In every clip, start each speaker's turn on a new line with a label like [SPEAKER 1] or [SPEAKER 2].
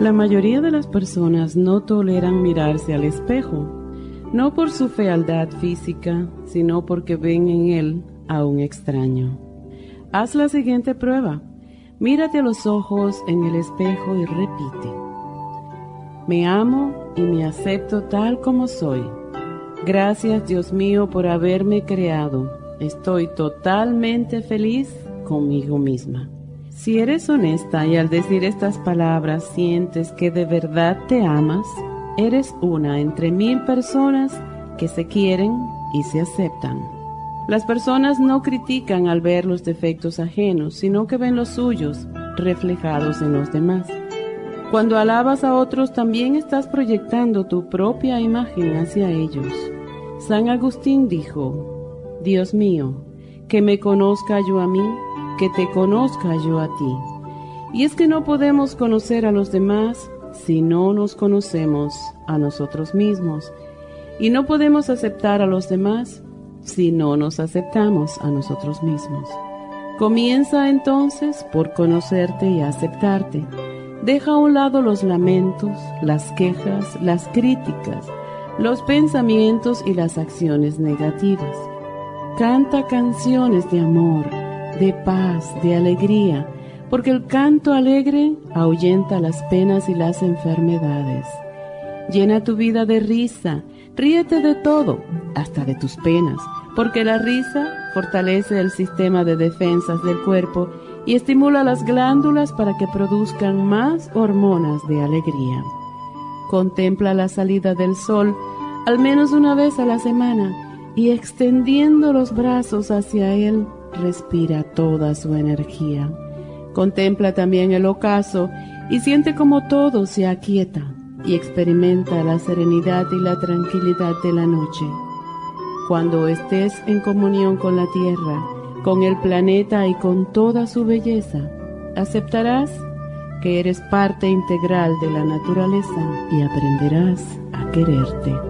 [SPEAKER 1] La mayoría de las personas no toleran mirarse al espejo, no por su fealdad física, sino porque ven en él a un extraño. Haz la siguiente prueba. Mírate a los ojos en el espejo y repite. Me amo y me acepto tal como soy. Gracias Dios mío por haberme creado. Estoy totalmente feliz conmigo misma. Si eres honesta y al decir estas palabras sientes que de verdad te amas, eres una entre mil personas que se quieren y se aceptan. Las personas no critican al ver los defectos ajenos, sino que ven los suyos reflejados en los demás. Cuando alabas a otros también estás proyectando tu propia imagen hacia ellos. San Agustín dijo, Dios mío, que me conozca yo a mí que te conozca yo a ti. Y es que no podemos conocer a los demás si no nos conocemos a nosotros mismos. Y no podemos aceptar a los demás si no nos aceptamos a nosotros mismos. Comienza entonces por conocerte y aceptarte. Deja a un lado los lamentos, las quejas, las críticas, los pensamientos y las acciones negativas. Canta canciones de amor de paz, de alegría, porque el canto alegre ahuyenta las penas y las enfermedades. Llena tu vida de risa, ríete de todo, hasta de tus penas, porque la risa fortalece el sistema de defensas del cuerpo y estimula las glándulas para que produzcan más hormonas de alegría. Contempla la salida del sol al menos una vez a la semana y extendiendo los brazos hacia él, respira toda su energía. Contempla también el ocaso y siente como todo se aquieta y experimenta la serenidad y la tranquilidad de la noche. Cuando estés en comunión con la tierra, con el planeta y con toda su belleza, aceptarás que eres parte integral de la naturaleza y aprenderás a quererte.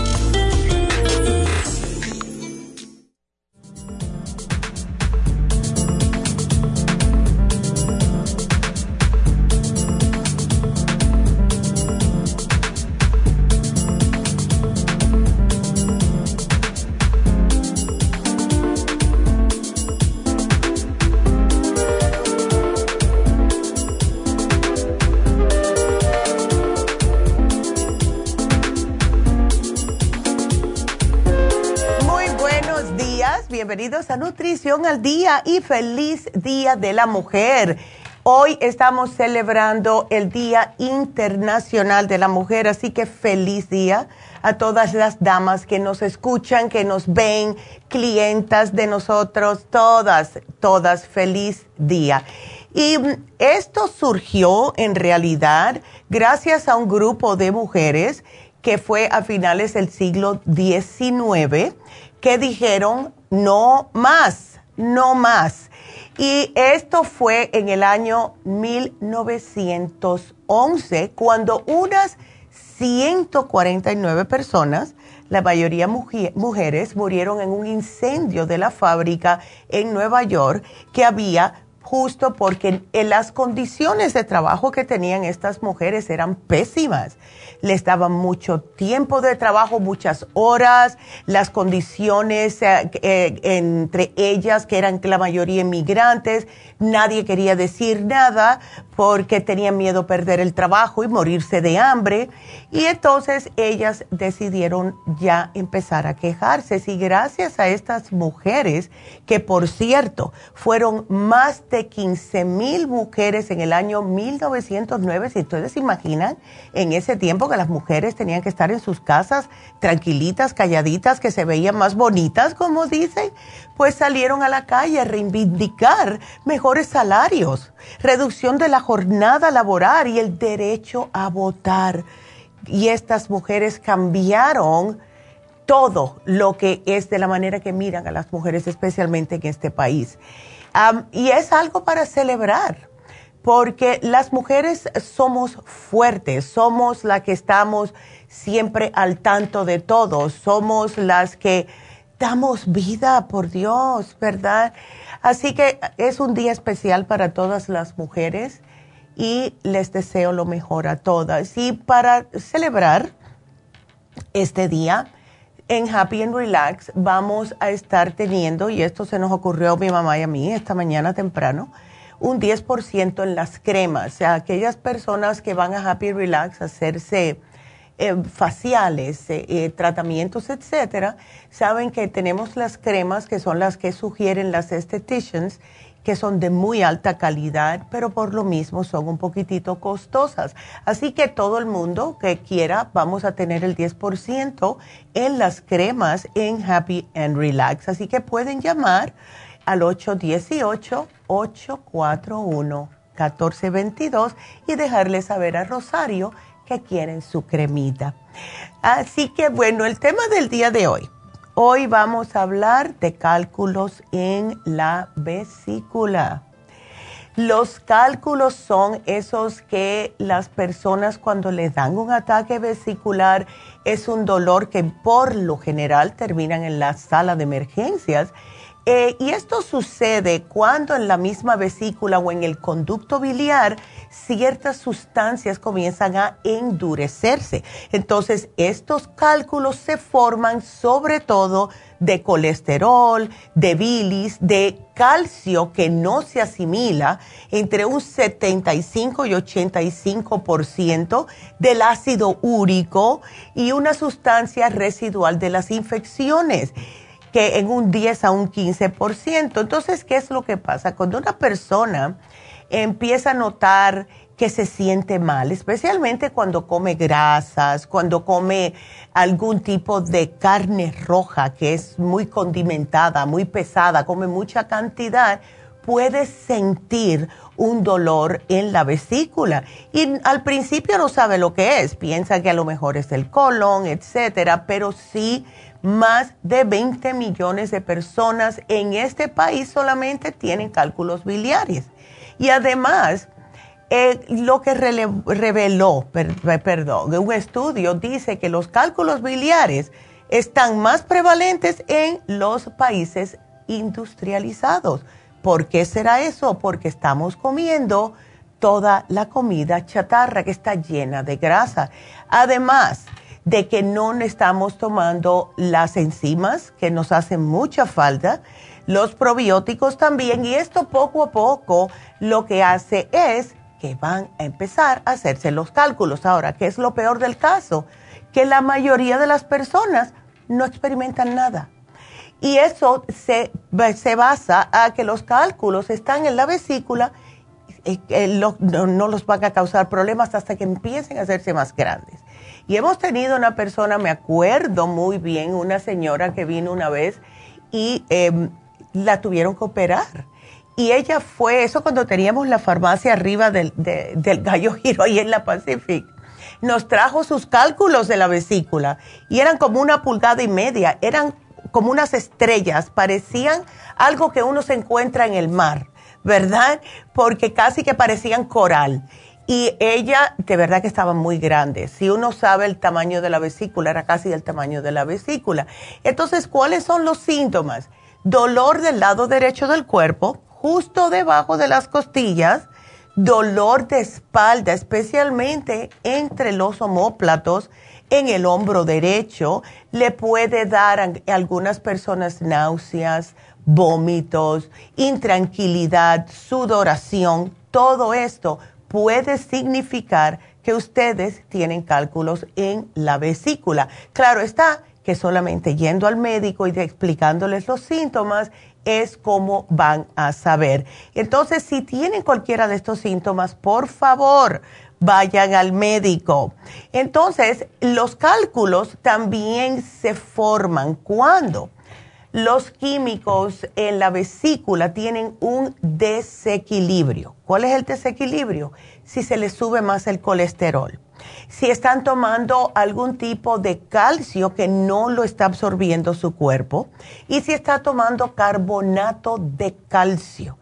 [SPEAKER 2] Al Día y feliz Día de la Mujer. Hoy estamos celebrando el Día Internacional de la Mujer, así que feliz día a todas las damas que nos escuchan, que nos ven, clientas de nosotros, todas, todas, feliz día. Y esto surgió en realidad gracias a un grupo de mujeres que fue a finales del siglo XIX que dijeron no más, no más. Y esto fue en el año 1911, cuando unas 149 personas, la mayoría mujeres, murieron en un incendio de la fábrica en Nueva York que había justo porque en las condiciones de trabajo que tenían estas mujeres eran pésimas les daban mucho tiempo de trabajo, muchas horas, las condiciones eh, eh, entre ellas, que eran la mayoría inmigrantes, nadie quería decir nada porque tenían miedo perder el trabajo y morirse de hambre. Y entonces ellas decidieron ya empezar a quejarse. Y gracias a estas mujeres, que por cierto fueron más de 15 mil mujeres en el año 1909, si ustedes se imaginan, en ese tiempo que las mujeres tenían que estar en sus casas tranquilitas, calladitas, que se veían más bonitas, como dicen, salieron a la calle a reivindicar mejores salarios, reducción de la jornada laboral y el derecho a votar. Y estas mujeres cambiaron todo lo que es de la manera que miran a las mujeres, especialmente en este país. y es algo para celebrar porque las mujeres somos fuertes, somos las que estamos siempre al tanto de todo, somos las que damos vida, por Dios, ¿verdad? Así que es un día especial para todas las mujeres y les deseo lo mejor a todas. Y para celebrar este día, en Happy and Relax vamos a estar teniendo, y esto se nos ocurrió a mi mamá y a mí esta mañana temprano, un 10% en las cremas. O sea, aquellas personas que van a Happy Relax a hacerse eh, faciales, eh, eh, tratamientos, etcétera, saben que tenemos las cremas que son las que sugieren las estheticians que son de muy alta calidad, pero por lo mismo son un poquitito costosas. Así que todo el mundo que quiera, vamos a tener el 10% en las cremas en Happy and Relax. Así que pueden llamar al 818-841-1422 y dejarle saber a Rosario quieren su cremita. Así que bueno, el tema del día de hoy. Hoy vamos a hablar de cálculos en la vesícula. Los cálculos son esos que las personas cuando les dan un ataque vesicular es un dolor que por lo general terminan en la sala de emergencias eh, y esto sucede cuando en la misma vesícula o en el conducto biliar ciertas sustancias comienzan a endurecerse. Entonces, estos cálculos se forman sobre todo de colesterol, de bilis, de calcio que no se asimila entre un 75 y 85% del ácido úrico y una sustancia residual de las infecciones que en un 10 a un 15%. Entonces, ¿qué es lo que pasa? Cuando una persona empieza a notar que se siente mal, especialmente cuando come grasas, cuando come algún tipo de carne roja que es muy condimentada, muy pesada, come mucha cantidad, puede sentir un dolor en la vesícula. Y al principio no sabe lo que es, piensa que a lo mejor es el colon, etcétera, pero sí más de 20 millones de personas en este país solamente tienen cálculos biliares. Y además, eh, lo que reveló, perdón, un estudio dice que los cálculos biliares están más prevalentes en los países industrializados. ¿Por qué será eso? Porque estamos comiendo toda la comida chatarra que está llena de grasa. Además, de que no estamos tomando las enzimas que nos hacen mucha falta, los probióticos también, y esto poco a poco lo que hace es que van a empezar a hacerse los cálculos. Ahora, ¿qué es lo peor del caso? Que la mayoría de las personas no experimentan nada. Y eso se, se basa a que los cálculos están en la vesícula no, no, los van a causar problemas hasta que empiecen a hacerse más grandes. Y hemos tenido una persona, me acuerdo muy bien, una señora que vino una vez y em, la tuvieron que operar. Y ella fue, eso cuando teníamos la farmacia arriba del, del Gallo Giro ahí en la Pacific, nos trajo sus cálculos de la vesícula y eran como una pulgada y media, eran como unas estrellas, parecían algo que uno se encuentra en el mar, ¿verdad? Porque casi que parecían coral. Y ella, de verdad que estaba muy grande. Si uno sabe el tamaño de la vesícula, era casi el tamaño de la vesícula. Entonces, ¿cuáles son los síntomas? Dolor del lado derecho del cuerpo, justo debajo de las costillas, dolor de espalda, especialmente entre los omóplatos, en el hombro derecho, le puede dar a algunas personas náuseas, vómitos, intranquilidad, sudoración, todo esto puede significar que ustedes tienen cálculos en la vesícula. Claro está que solamente yendo al médico y explicándoles los síntomas es como van a saber. Entonces, si tienen cualquiera de estos síntomas, por favor, vayan al médico. Entonces, los cálculos también se forman cuando los químicos en la vesícula tienen un desequilibrio. ¿Cuál es el desequilibrio? Si se les sube más el colesterol. Si están tomando algún tipo de calcio que no lo está absorbiendo su cuerpo. Y si está tomando carbonato de calcio.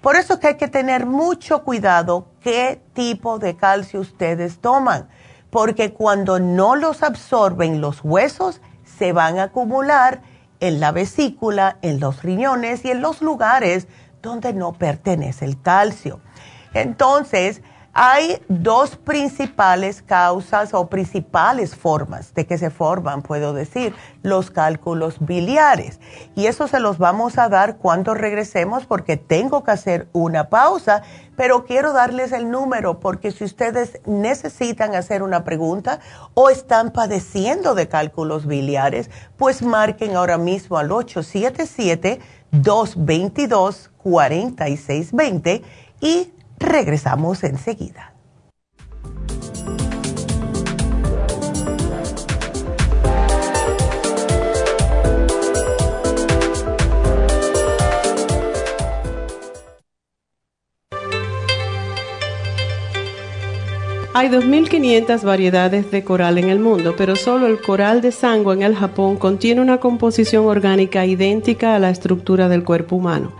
[SPEAKER 2] Por eso es que hay que tener mucho cuidado qué tipo de calcio ustedes toman. Porque cuando no los absorben los huesos, se van a acumular en la vesícula, en los riñones y en los lugares donde no pertenece el calcio. Entonces, hay dos principales causas o principales formas de que se forman, puedo decir, los cálculos biliares. Y eso se los vamos a dar cuando regresemos porque tengo que hacer una pausa, pero quiero darles el número porque si ustedes necesitan hacer una pregunta o están padeciendo de cálculos biliares, pues marquen ahora mismo al 877 222 4620 y Regresamos enseguida.
[SPEAKER 1] Hay 2.500 variedades de coral en el mundo, pero solo el coral de sangre en el Japón contiene una composición orgánica idéntica a la estructura del cuerpo humano.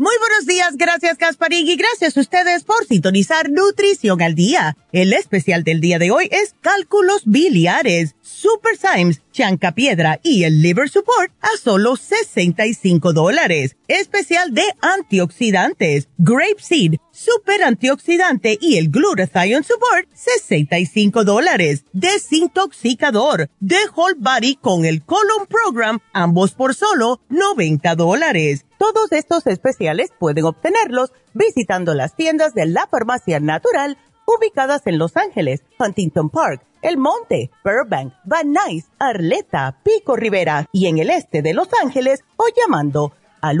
[SPEAKER 3] Muy buenos días, gracias Gasparín y gracias a ustedes por sintonizar Nutrición al Día. El especial del día de hoy es cálculos biliares, Super Symes, Chanca Piedra y el Liver Support a solo 65 dólares. Especial de antioxidantes, Grape Seed, Super Antioxidante y el Glutathione Support, 65 dólares. Desintoxicador, The Whole Body con el Colon Program, ambos por solo 90 dólares. Todos estos especiales pueden obtenerlos visitando las tiendas de la Farmacia Natural ubicadas en Los Ángeles, Huntington Park, El Monte, Burbank, Van Nuys, Arleta, Pico Rivera y en el este de Los Ángeles o llamando al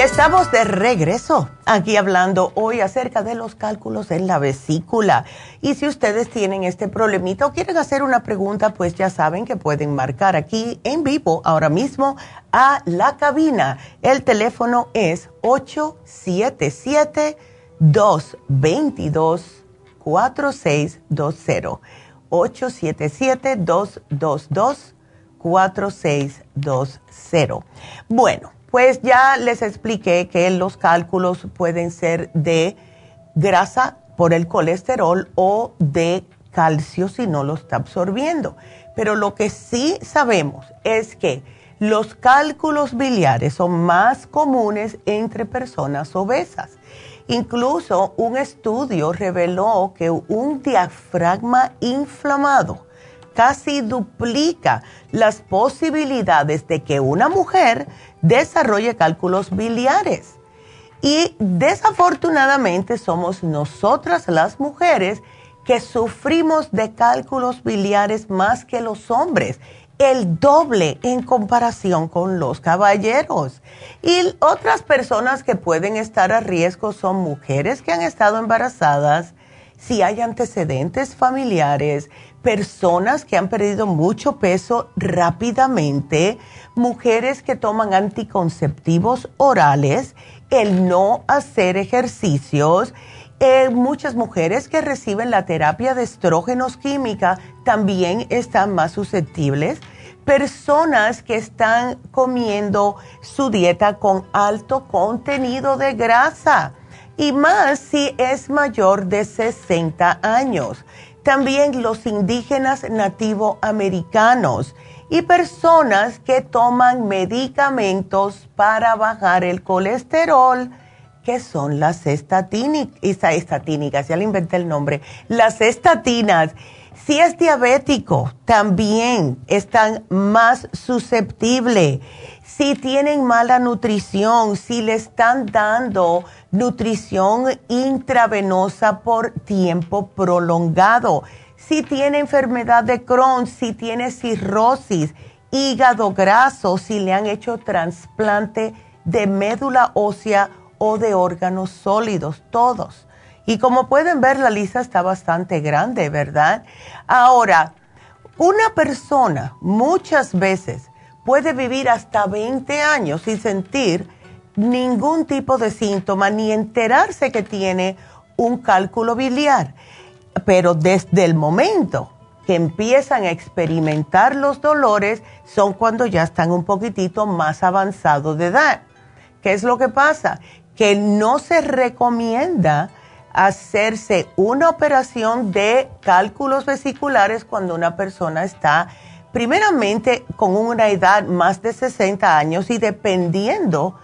[SPEAKER 2] Estamos de regreso aquí hablando hoy acerca de los cálculos en la vesícula. Y si ustedes tienen este problemita o quieren hacer una pregunta, pues ya saben que pueden marcar aquí en vivo ahora mismo a la cabina. El teléfono es 877-222-4620. 877-222-4620. Bueno pues ya les expliqué que los cálculos pueden ser de grasa por el colesterol o de calcio si no lo está absorbiendo. Pero lo que sí sabemos es que los cálculos biliares son más comunes entre personas obesas. Incluso un estudio reveló que un diafragma inflamado casi duplica las posibilidades de que una mujer desarrolle cálculos biliares. Y desafortunadamente somos nosotras las mujeres que sufrimos de cálculos biliares más que los hombres, el doble en comparación con los caballeros. Y otras personas que pueden estar a riesgo son mujeres que han estado embarazadas, si hay antecedentes familiares, personas que han perdido mucho peso rápidamente, mujeres que toman anticonceptivos orales, el no hacer ejercicios, eh, muchas mujeres que reciben la terapia de estrógenos química también están más susceptibles. Personas que están comiendo su dieta con alto contenido de grasa y más si es mayor de 60 años también los indígenas nativoamericanos y personas que toman medicamentos para bajar el colesterol, que son las estatínicas, ya le inventé el nombre, las estatinas. Si es diabético, también están más susceptibles. Si tienen mala nutrición, si le están dando nutrición intravenosa por tiempo prolongado. Si tiene enfermedad de Crohn, si tiene cirrosis, hígado graso, si le han hecho trasplante de médula ósea o de órganos sólidos, todos. Y como pueden ver, la lista está bastante grande, ¿verdad? Ahora, una persona muchas veces puede vivir hasta 20 años sin sentir ningún tipo de síntoma ni enterarse que tiene un cálculo biliar. Pero desde el momento que empiezan a experimentar los dolores son cuando ya están un poquitito más avanzados de edad. ¿Qué es lo que pasa? Que no se recomienda hacerse una operación de cálculos vesiculares cuando una persona está primeramente con una edad más de 60 años y dependiendo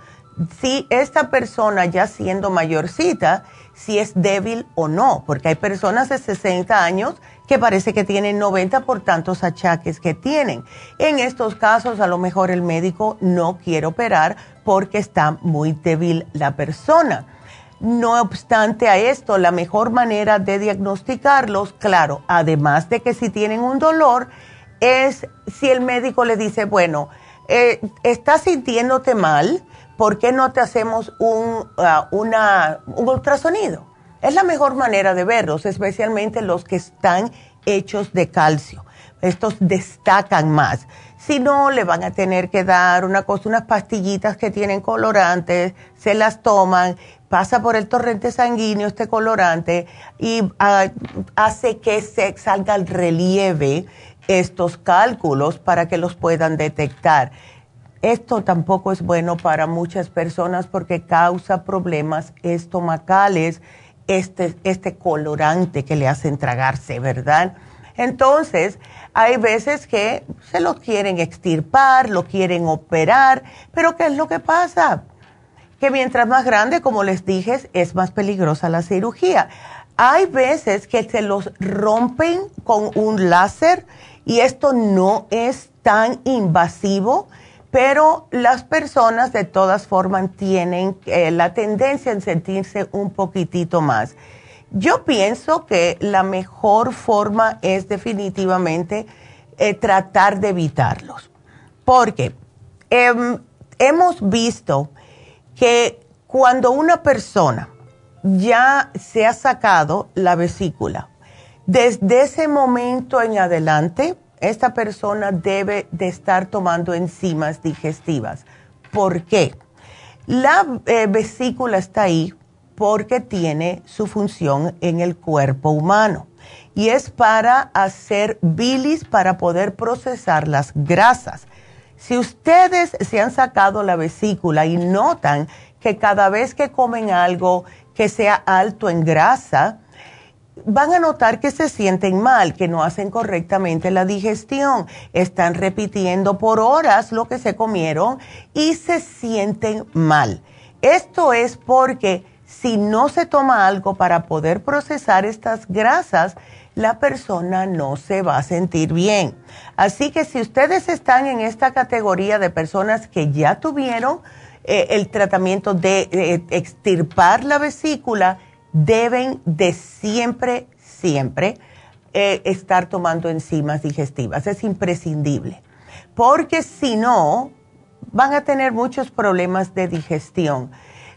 [SPEAKER 2] si esta persona ya siendo mayorcita, si es débil o no, porque hay personas de 60 años que parece que tienen 90 por tantos achaques que tienen. En estos casos, a lo mejor el médico no quiere operar porque está muy débil la persona. No obstante a esto, la mejor manera de diagnosticarlos, claro, además de que si tienen un dolor, es si el médico le dice, bueno, eh, estás sintiéndote mal, ¿por qué no te hacemos un, uh, un ultrasonido? Es la mejor manera de verlos, especialmente los que están hechos de calcio. Estos destacan más. Si no, le van a tener que dar una cosa, unas pastillitas que tienen colorantes, se las toman, pasa por el torrente sanguíneo este colorante y uh, hace que se salga al relieve estos cálculos para que los puedan detectar. Esto tampoco es bueno para muchas personas porque causa problemas estomacales, este, este colorante que le hacen tragarse, ¿verdad? Entonces, hay veces que se lo quieren extirpar, lo quieren operar, pero ¿qué es lo que pasa? Que mientras más grande, como les dije, es más peligrosa la cirugía. Hay veces que se los rompen con un láser y esto no es tan invasivo pero las personas de todas formas tienen eh, la tendencia en sentirse un poquitito más. Yo pienso que la mejor forma es definitivamente eh, tratar de evitarlos, porque em, hemos visto que cuando una persona ya se ha sacado la vesícula, desde ese momento en adelante, esta persona debe de estar tomando enzimas digestivas. ¿Por qué? La eh, vesícula está ahí porque tiene su función en el cuerpo humano y es para hacer bilis para poder procesar las grasas. Si ustedes se han sacado la vesícula y notan que cada vez que comen algo que sea alto en grasa, van a notar que se sienten mal, que no hacen correctamente la digestión, están repitiendo por horas lo que se comieron y se sienten mal. Esto es porque si no se toma algo para poder procesar estas grasas, la persona no se va a sentir bien. Así que si ustedes están en esta categoría de personas que ya tuvieron eh, el tratamiento de eh, extirpar la vesícula, deben de siempre, siempre eh, estar tomando enzimas digestivas. Es imprescindible. Porque si no, van a tener muchos problemas de digestión.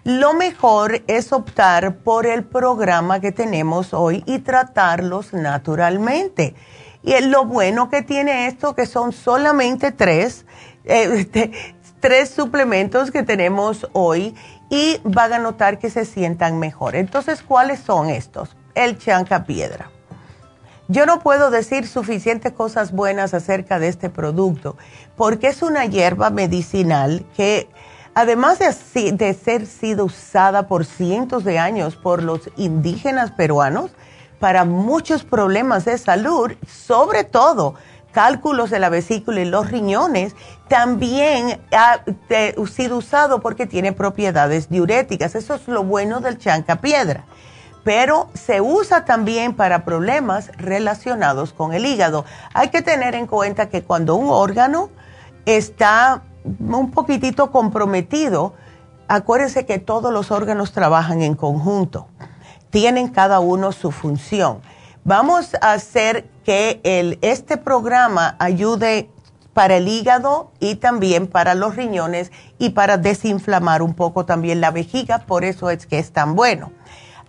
[SPEAKER 2] Lo mejor es optar por el programa que tenemos hoy y tratarlos naturalmente. Y lo bueno que tiene esto, que son solamente tres, eh, tres suplementos que tenemos hoy y van a notar que se sientan mejor. Entonces, ¿cuáles son estos? El chanca piedra. Yo no puedo decir suficientes cosas buenas acerca de este producto porque es una hierba medicinal que además de, de, ser sido usada por cientos de años por los indígenas peruanos para muchos problemas de salud, sobre todo cálculos de la vesícula y los riñones, también ha sido usado porque tiene propiedades diuréticas. Eso es lo bueno del chanca piedra. Pero se usa también para problemas relacionados con el hígado. Hay que tener en cuenta que cuando un órgano está un poquitito comprometido, acuérdense que todos los órganos trabajan en conjunto. Tienen cada uno su función. Vamos a hacer que este programa ayude para el hígado y también para los riñones y para desinflamar un poco también la vejiga, por eso es que es tan bueno.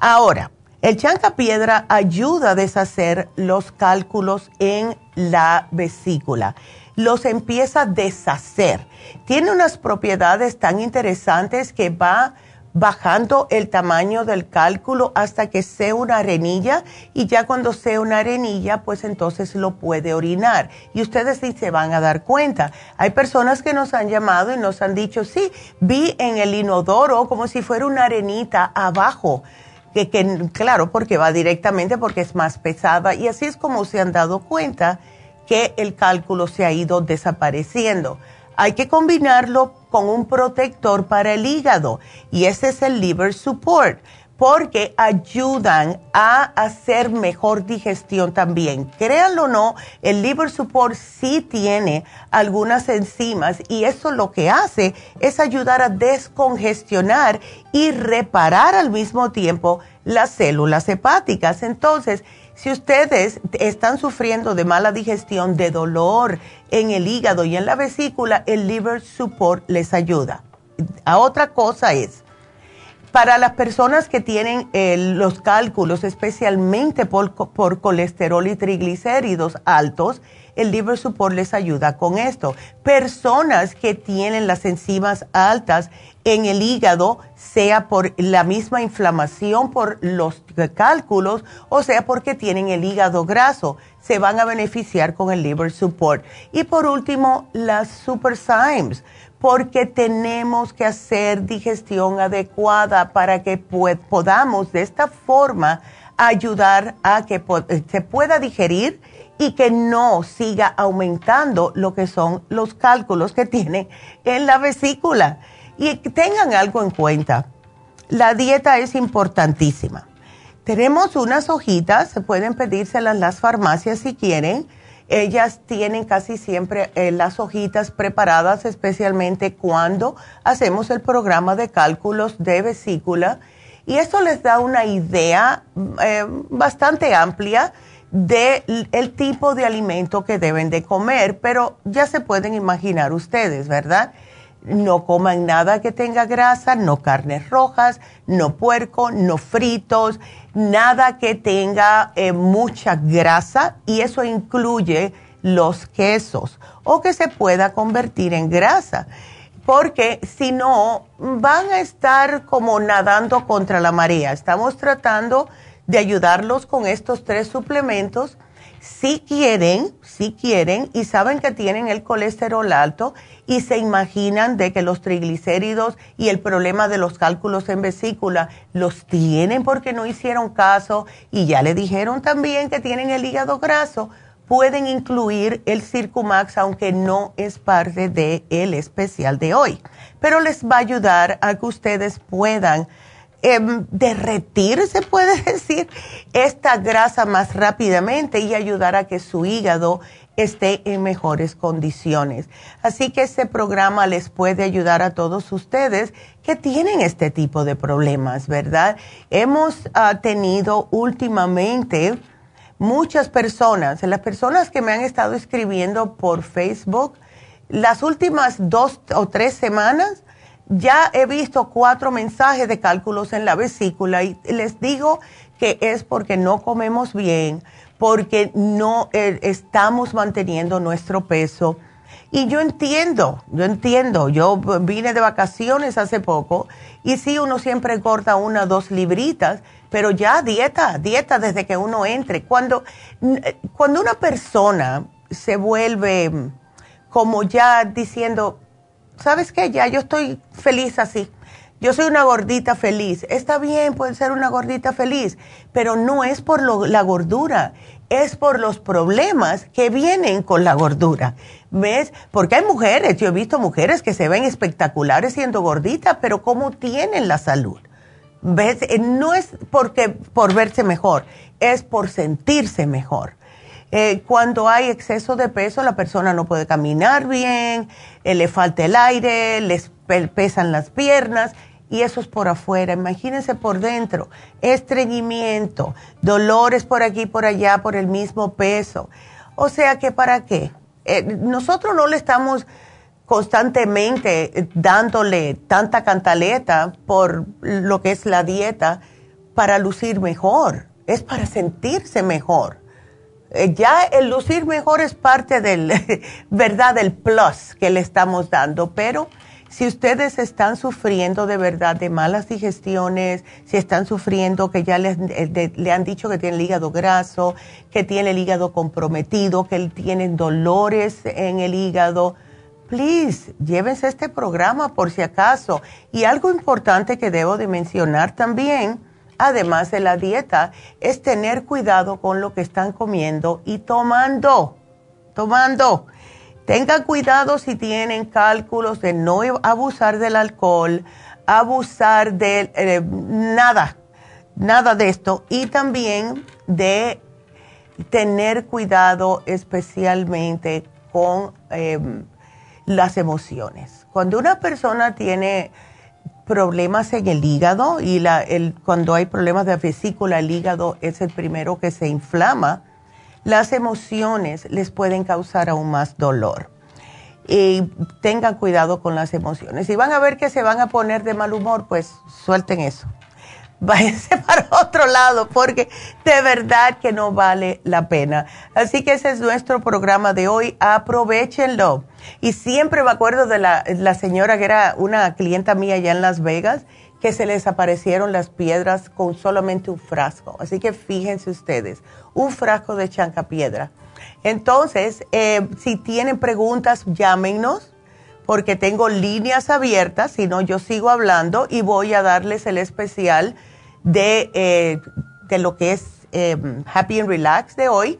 [SPEAKER 2] Ahora, el chanca piedra ayuda a deshacer los cálculos en la vesícula, los empieza a deshacer. Tiene unas propiedades tan interesantes que va bajando el tamaño del cálculo hasta que sea una arenilla y ya cuando sea una arenilla, pues entonces lo puede orinar. Y ustedes sí se van a dar cuenta. Hay personas que nos han llamado y nos han dicho, sí, vi en el inodoro como si fuera una arenita abajo. Que, que claro, porque va directamente porque es más pesada y así es como se han dado cuenta que el cálculo se ha ido desapareciendo. Hay que combinarlo con un protector para el hígado y ese es el liver support porque ayudan a hacer mejor digestión también. Créanlo o no, el liver support sí tiene algunas enzimas y eso lo que hace es ayudar a descongestionar y reparar al mismo tiempo las células hepáticas. Entonces, si ustedes están sufriendo de mala digestión, de dolor en el hígado y en la vesícula, el liver support les ayuda. A otra cosa es, para las personas que tienen eh, los cálculos, especialmente por, por, colesterol y triglicéridos altos, el liver support les ayuda con esto. Personas que tienen las enzimas altas en el hígado, sea por la misma inflamación por los cálculos o sea porque tienen el hígado graso, se van a beneficiar con el liver support. Y por último, las superzymes, porque tenemos que hacer digestión adecuada para que podamos de esta forma ayudar a que se pueda digerir y que no siga aumentando lo que son los cálculos que tiene en la vesícula. Y tengan algo en cuenta, la dieta es importantísima. Tenemos unas hojitas, se pueden pedírselas las farmacias si quieren. Ellas tienen casi siempre eh, las hojitas preparadas, especialmente cuando hacemos el programa de cálculos de vesícula. Y esto les da una idea eh, bastante amplia del el tipo de alimento que deben de comer, pero ya se pueden imaginar ustedes, ¿verdad? no coman nada que tenga grasa, no carnes rojas, no puerco, no fritos, nada que tenga eh, mucha grasa y eso incluye los quesos o que se pueda convertir en grasa. Porque si no, van a estar como nadando contra la marea. Estamos tratando de ayudarlos con estos tres suplementos si quieren, si quieren y saben que tienen el colesterol alto y se imaginan de que los triglicéridos y el problema de los cálculos en vesícula los tienen porque no hicieron caso y ya le dijeron también que tienen el hígado graso, pueden incluir el Circumax aunque no es parte del el especial de hoy, pero les va a ayudar a que ustedes puedan Em, derretir, se puede decir, esta grasa más rápidamente y ayudar a que su hígado esté en mejores condiciones. Así que este programa les puede ayudar a todos ustedes que tienen este tipo de problemas, ¿verdad? Hemos ah, tenido últimamente muchas personas, las personas que me han estado escribiendo por Facebook, las últimas dos o tres semanas, ya he visto cuatro mensajes de cálculos en la vesícula y les digo que es porque no comemos bien, porque no eh, estamos manteniendo nuestro peso. Y yo entiendo, yo entiendo, yo vine de vacaciones hace poco y sí, uno siempre corta una o dos libritas, pero ya dieta, dieta desde que uno entre. Cuando, cuando una persona se vuelve como ya diciendo, ¿sabes qué? Ya yo estoy feliz así. Yo soy una gordita feliz. Está bien, puede ser una gordita feliz, pero no es por la gordura, es por los problemas que vienen con la gordura. ¿Ves? Porque hay mujeres, yo he visto mujeres que se ven espectaculares siendo gorditas, pero ¿cómo tienen la salud? ¿Ves? Eh, no es porque por verse mejor, es por sentirse mejor. Eh, cuando hay exceso de peso, la persona no puede caminar bien, eh, le falta el aire, les pesan las piernas y eso es por afuera. Imagínense por dentro, estreñimiento, dolores por aquí y por allá por el mismo peso. O sea que para qué? Eh, nosotros no le estamos constantemente dándole tanta cantaleta por lo que es la dieta para lucir mejor, es para sentirse mejor. Eh, ya el lucir mejor es parte del, verdad, del plus que le estamos dando, pero si ustedes están sufriendo de verdad de malas digestiones, si están sufriendo que ya les, eh, le han dicho que tienen el hígado graso, que tiene el hígado comprometido, que tienen dolores en el hígado, please, llévense este programa por si acaso. Y algo importante que debo de mencionar también, además de la dieta, es tener cuidado con lo que están comiendo y tomando, tomando. Tengan cuidado si tienen cálculos de no abusar del alcohol, abusar de eh, nada, nada de esto. Y también de tener cuidado especialmente con em, las emociones. Cuando una persona tiene problemas en el hígado y la, el, cuando hay problemas de vesícula, el hígado es el primero que se inflama, las emociones les pueden causar aún más dolor. Y tengan cuidado con las emociones. Si van a ver que se van a poner de mal humor, pues suelten eso váyanse para otro lado porque de verdad que no vale la pena. Así que ese es nuestro programa de hoy. Aprovechenlo. Y siempre me acuerdo de la, la señora que era una clienta mía allá en Las Vegas que se les aparecieron las piedras con solamente un frasco. Así que fíjense ustedes, un frasco de chancapiedra. Entonces, eh, si tienen preguntas, llámenos porque tengo líneas abiertas, si no yo sigo hablando y voy a darles el especial de, eh, de lo que es em, Happy and Relax de hoy,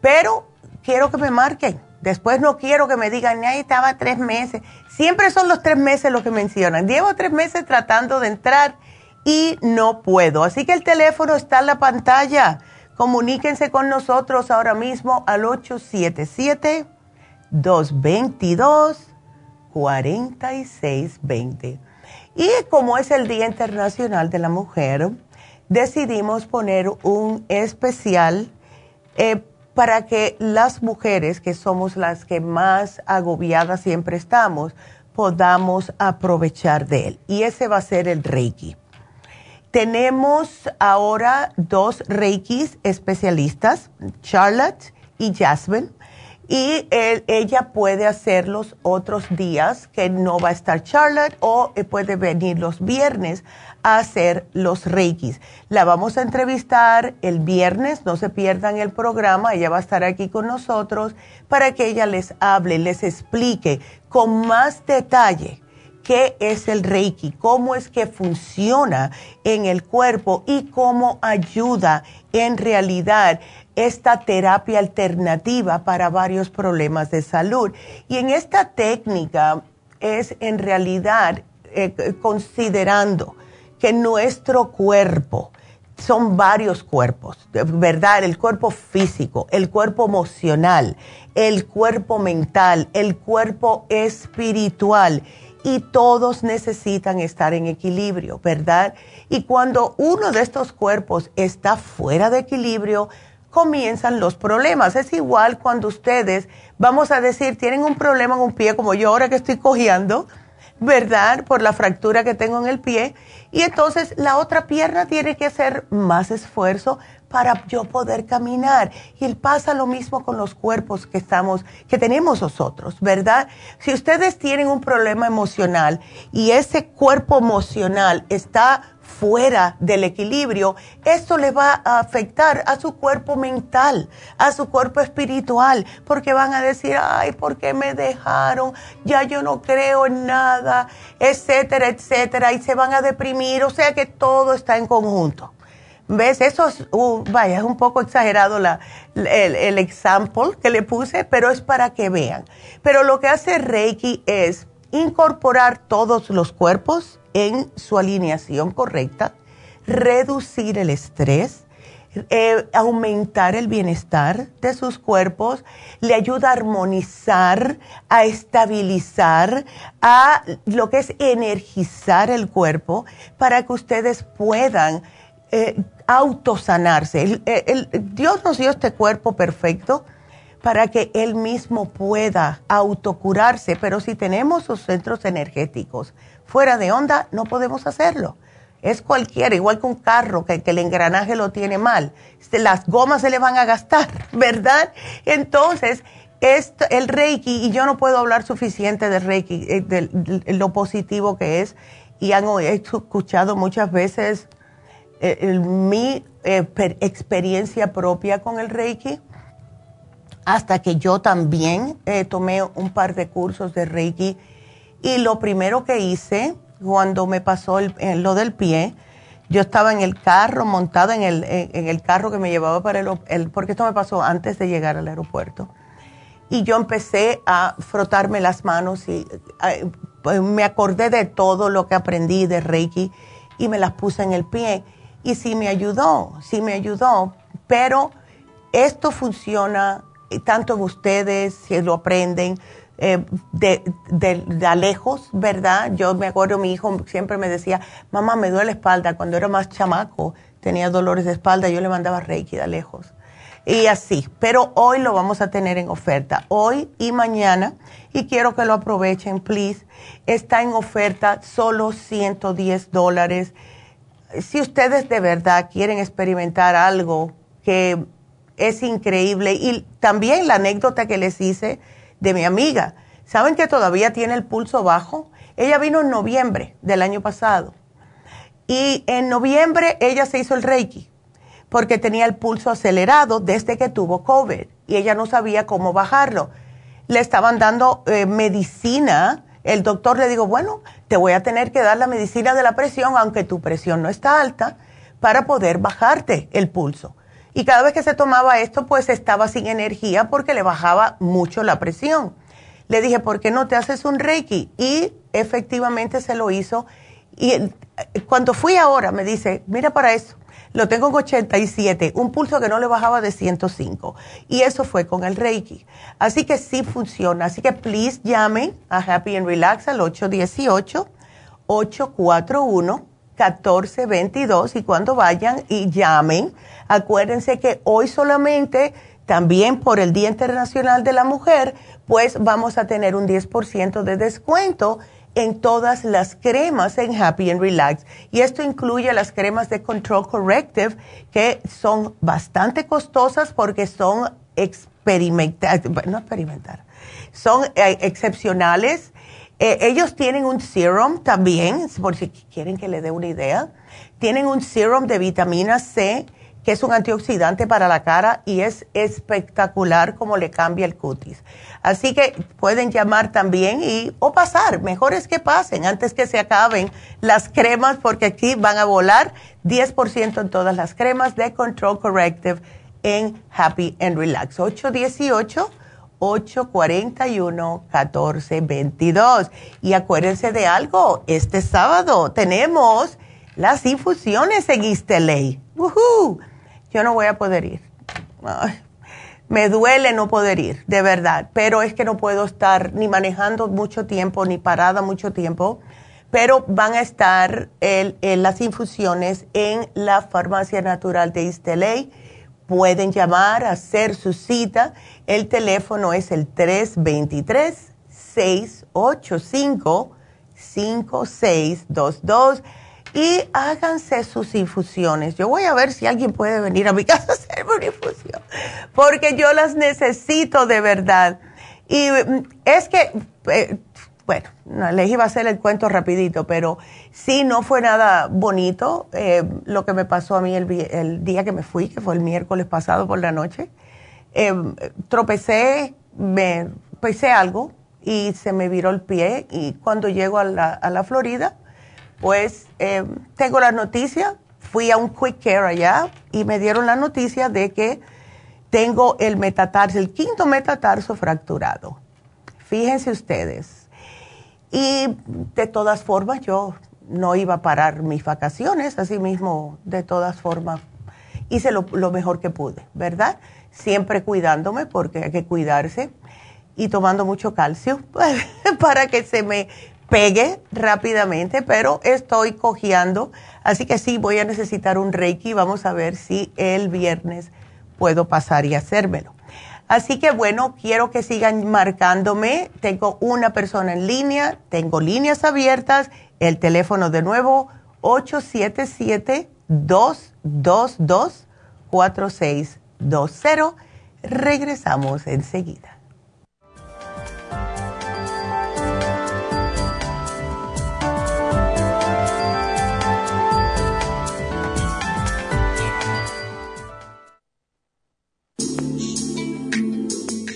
[SPEAKER 2] pero quiero que me marquen. Después no quiero que me digan, ahí estaba tres meses. Siempre son los tres meses los que mencionan. Llevo tres meses tratando de entrar y no puedo. Así que el teléfono está en la pantalla. Comuníquense con nosotros ahora mismo al 877-222-4620. Y como es el Día Internacional de la Mujer, decidimos poner un especial eh, para que las mujeres, que somos las que más agobiadas siempre estamos, podamos aprovechar de él. Y ese va a ser el Reiki. Tenemos ahora dos Reikis especialistas, Charlotte y Jasmine, y ella puede hacer los otros días que no va a estar Charlotte o eh, puede venir los viernes a hacer los reikis. La vamos a entrevistar el viernes, no se pierdan el programa, ella va a estar aquí con nosotros para que ella les hable, les explique con más detalle qué es el reiki, cómo es que funciona en el cuerpo y cómo ayuda en realidad esta terapia alternativa para varios problemas de salud. Y en esta técnica es en realidad eh, considerando que nuestro cuerpo, son varios cuerpos, ¿verdad? El cuerpo físico, el cuerpo emocional, el cuerpo mental, el cuerpo espiritual y todos necesitan estar en equilibrio, ¿verdad? Y cuando uno de estos cuerpos está fuera de equilibrio, comienzan los problemas. Es igual cuando ustedes, vamos a decir, tienen un problema en un pie, como yo ahora que estoy cojeando, ¿verdad? Por la fractura que tengo en el pie. Y entonces la otra pierna tiene que hacer más esfuerzo para yo poder caminar. Y pasa lo mismo con los cuerpos que estamos, que tenemos nosotros, ¿verdad? Si ustedes tienen un problema emocional y ese cuerpo emocional está fuera del equilibrio, esto le va a afectar a su cuerpo mental, a su cuerpo espiritual, porque van a decir, ay, ¿por qué me dejaron? Ya yo no creo en nada, etcétera, etcétera, y se van a deprimir, o sea que todo está en conjunto. ¿Ves? Eso es, uh, vaya, es un poco exagerado la, el, el example que le puse, pero es para que vean. Pero lo que hace Reiki es incorporar todos los cuerpos, en su alineación correcta, reducir el estrés, eh, aumentar el bienestar de sus cuerpos, le ayuda a armonizar, a estabilizar, a lo que es energizar el cuerpo para que ustedes puedan eh, autosanarse. Dios nos dio este cuerpo perfecto para que Él mismo pueda autocurarse, pero si tenemos sus centros energéticos, fuera de onda, no podemos hacerlo. Es cualquiera, igual que un carro que, el engranaje lo tiene mal. Las gomas se le van a gastar, ¿verdad? Entonces, esto, el Reiki, y yo no puedo hablar suficiente de Reiki, eh, de, lo positivo que es, y han escuchado muchas veces eh, mi eh, experiencia propia con el Reiki, hasta que yo también tomé un par de cursos de Reiki y lo primero que hice cuando me pasó lo del pie, yo estaba en el carro, montada en el, en, el carro que me llevaba para el, porque esto me pasó antes de llegar al aeropuerto. Y yo empecé a frotarme las manos y pues, me acordé de todo lo que aprendí de Reiki y me las puse en el pie. Y sí me ayudó, sí me ayudó. Pero esto funciona tanto en ustedes, si lo aprenden, eh, de, de, lejos, ¿verdad? Yo me acuerdo, mi hijo siempre me decía, mamá, me duele la espalda. Cuando era más chamaco, tenía dolores de espalda, yo le mandaba Reiki de lejos. Y así, pero hoy lo vamos a tener en oferta, hoy y mañana, y quiero que lo aprovechen, please. Está en oferta solo 110 dólares. Si ustedes de verdad quieren experimentar algo que es increíble, y también la anécdota que les hice, de mi amiga. ¿Saben que todavía tiene el pulso bajo? Ella vino en noviembre del año pasado. Y en noviembre ella se hizo el Reiki porque tenía el pulso acelerado desde que tuvo COVID y ella no sabía cómo bajarlo. Le estaban dando eh, medicina. El doctor le dijo, bueno, te voy a tener que dar la medicina de la presión, aunque tu presión no está alta, para poder bajarte el pulso. Y cada vez que se tomaba esto, pues estaba sin energía porque le bajaba mucho la presión. Le dije, ¿por qué no te haces un Reiki? Y efectivamente se lo hizo. Y cuando fui ahora, me dice, mira para eso, lo tengo en 87, un pulso que no le bajaba de 105. Y eso fue con el Reiki. Así que sí funciona. Así que please llamen a Happy and Relax al 818 841 1422 y cuando vayan y llamen, acuérdense que hoy solamente también por el Día Internacional de la Mujer, pues vamos a tener un 10% de descuento en todas las cremas en Happy and Relax. Y esto incluye las cremas de Control Corrective, que son bastante costosas porque son experimentar, no experimentar, son eh, excepcionales. Eh, ellos tienen un serum también, por si quieren que le dé una idea. Tienen un serum de vitamina C que es un antioxidante para la cara y es espectacular como le cambia el cutis. Así que pueden llamar también y o pasar, mejor es que pasen antes que se acaben las cremas porque aquí van a volar 10% en todas las cremas de Control Corrective en Happy and Relax. 818 841 1422. Y acuérdense de algo, este sábado tenemos las infusiones en Isteley. Yo no voy a poder ir. me duele no poder ir, de verdad, pero es que no puedo estar ni manejando mucho tiempo, ni parada mucho tiempo, pero van a estar las infusiones en la Farmacia Natural de Isteley. Pueden llamar, hacer su cita. El teléfono es el 323-685-5622 y háganse sus infusiones. Yo voy a ver si alguien puede venir a mi casa a hacerme una infusión, porque yo las necesito de verdad. Y mm, es que, eh, bueno, les iba a hacer el cuento rapidito, pero sí, no fue nada bonito eh, lo que me pasó a mí el, día que me fui, que fue el miércoles pasado por la noche. Eh, tropecé, me pisé algo y se me viró el pie y cuando llego a la, a la Florida, pues eh, tengo la noticia, fui a un quick care allá y me dieron la noticia de que tengo el metatarso, el quinto metatarso fracturado. Fíjense ustedes. Y de todas formas yo no iba a parar mis vacaciones, así mismo, de todas formas, hice lo, lo mejor que pude, ¿verdad? Siempre cuidándome porque hay que cuidarse y tomando mucho calcio para que se me pegue rápidamente, pero estoy cojeando, así que sí, voy a necesitar un Reiki. Vamos a ver si el viernes puedo pasar y hacérmelo. Así que bueno, quiero que sigan marcándome. Tengo una persona en línea, tengo líneas abiertas, el teléfono de nuevo 877-222-4620. Regresamos enseguida.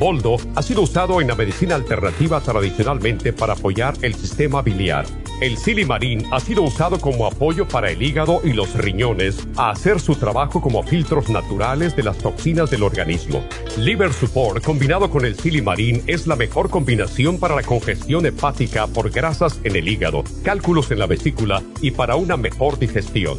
[SPEAKER 4] Boldo ha sido usado en la medicina alternativa tradicionalmente para apoyar el sistema biliar. El silimarín ha sido usado como apoyo para el hígado y los riñones a hacer su trabajo como filtros naturales de las toxinas del organismo. Liver Support combinado con el silimarín es la mejor combinación para la congestión hepática por grasas en el hígado, cálculos en la vesícula y para una mejor digestión.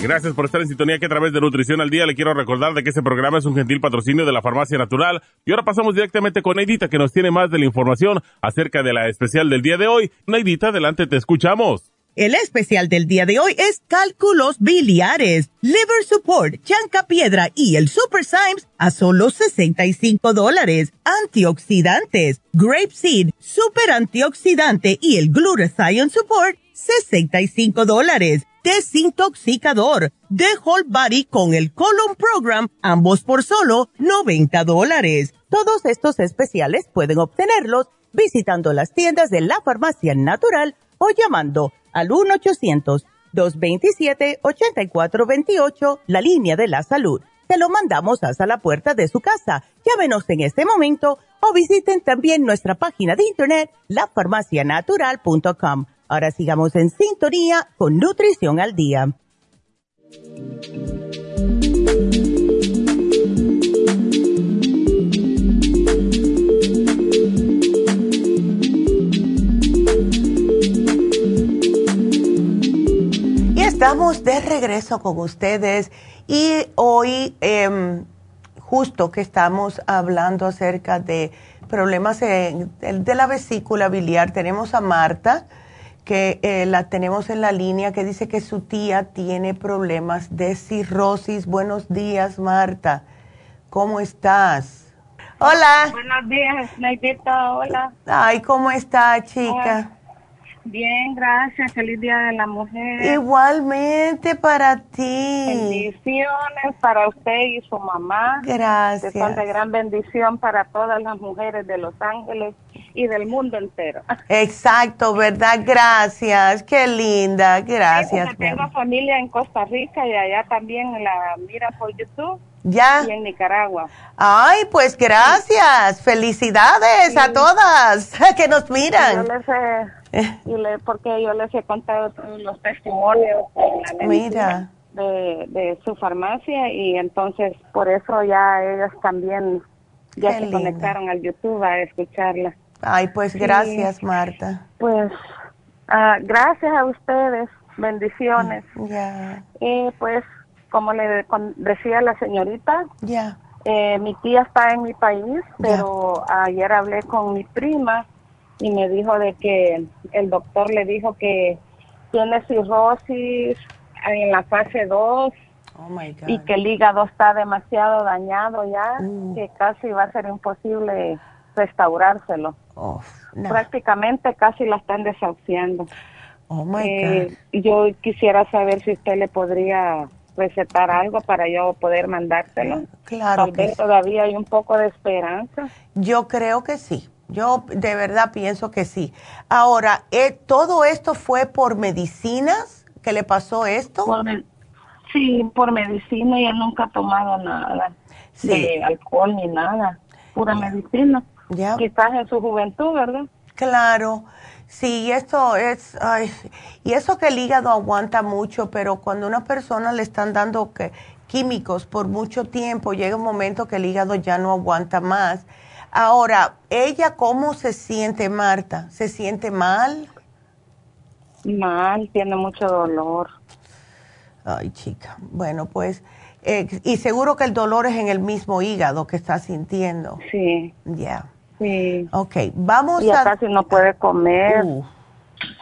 [SPEAKER 5] Gracias por estar en sintonía que a través de Nutrición al Día le quiero recordar de que este programa es un gentil patrocinio de la Farmacia Natural. Y ahora pasamos directamente con Neidita que nos tiene más de la información acerca de la especial del día de hoy. Neidita, adelante, te escuchamos.
[SPEAKER 3] El especial del día de hoy es cálculos biliares, liver support, chanca piedra y el super Symes a solo 65 dólares. Antioxidantes, grape seed, super antioxidante y el glutathione support, 65 dólares desintoxicador de Whole Body con el Colon Program, ambos por solo 90 dólares. Todos estos especiales pueden obtenerlos visitando las tiendas de la farmacia natural o llamando al 1 800 1-800-227-8428, la línea de la salud. Te lo mandamos hasta la puerta de su casa. Llámenos en este momento o visiten también nuestra página de internet, lafarmacianatural.com. Ahora sigamos en sintonía con Nutrición al Día.
[SPEAKER 2] Y estamos de regreso con ustedes y hoy, em, justo que estamos hablando acerca de problemas de, la vesícula biliar, tenemos a Marta, que eh, la tenemos en la línea, que dice que su tía tiene problemas de cirrosis. Buenos días, Marta. ¿Cómo estás? Hola.
[SPEAKER 6] Buenos días, Neidita. Hola.
[SPEAKER 2] Ay, ¿cómo está, chica?
[SPEAKER 6] Bien, gracias. Feliz Día de la Mujer.
[SPEAKER 2] Igualmente para ti.
[SPEAKER 6] Bendiciones para usted y su mamá.
[SPEAKER 2] Gracias.
[SPEAKER 6] Que son de gran bendición para todas las mujeres de Los Ángeles y del mundo entero.
[SPEAKER 2] Exacto, ¿verdad? Gracias. Qué linda. Gracias.
[SPEAKER 6] Sí, tengo familia en Costa Rica y allá también la mira por YouTube.
[SPEAKER 2] Ya.
[SPEAKER 6] Y en Nicaragua.
[SPEAKER 2] Ay, pues gracias. Felicidades a todas que nos miran.
[SPEAKER 6] Yo les he, porque yo les he contado todos los testimonios
[SPEAKER 2] Mira.
[SPEAKER 6] De, de su farmacia y entonces por eso ya ellas también ya se conectaron al YouTube a escucharla.
[SPEAKER 2] Ay, pues gracias, Marta.
[SPEAKER 6] Pues ah, gracias a ustedes, bendiciones.
[SPEAKER 2] Ya.
[SPEAKER 6] Y pues como le decía la señorita,
[SPEAKER 2] ya.
[SPEAKER 6] Eh, mi tía está en mi país, pero ayer hablé con mi prima y me dijo de que el doctor le dijo que tiene cirrosis en la fase 2 y que el hígado está demasiado dañado ya,
[SPEAKER 2] Uh.
[SPEAKER 6] que casi va a ser imposible restaurárselo. Prácticamente casi la están desahuciando.
[SPEAKER 2] Oh my
[SPEAKER 6] Eh, yo quisiera saber si usted le podría recetar algo para yo poder mandárselo.
[SPEAKER 2] Claro
[SPEAKER 6] Tal
[SPEAKER 2] que
[SPEAKER 6] vez
[SPEAKER 2] sí.
[SPEAKER 6] todavía hay un poco de esperanza.
[SPEAKER 2] Yo creo que sí. Yo de verdad pienso que sí. Ahora, eh, ¿todo esto fue por medicinas que le pasó esto?
[SPEAKER 6] Por sí, por medicina y él nunca ha tomado nada
[SPEAKER 2] Sí.
[SPEAKER 6] de alcohol ni nada, pura medicina.
[SPEAKER 2] Ya.
[SPEAKER 6] Quizás en su juventud, ¿verdad?
[SPEAKER 2] Claro, sí, esto es, ay, y eso que el hígado aguanta mucho, pero cuando a una persona le están dando que, químicos por mucho tiempo, llega un momento que el hígado ya no aguanta más. Ahora, ¿ella cómo se siente, Marta? ¿Se siente mal?
[SPEAKER 6] Mal, tiene mucho dolor.
[SPEAKER 2] Ay, chica, bueno, pues, eh, y seguro que el dolor es en el mismo hígado que está sintiendo.
[SPEAKER 6] Sí,
[SPEAKER 2] Ya.
[SPEAKER 6] Sí.
[SPEAKER 2] Ok, vamos
[SPEAKER 6] Ya
[SPEAKER 2] a...
[SPEAKER 6] casi no puede comer.
[SPEAKER 2] Uh,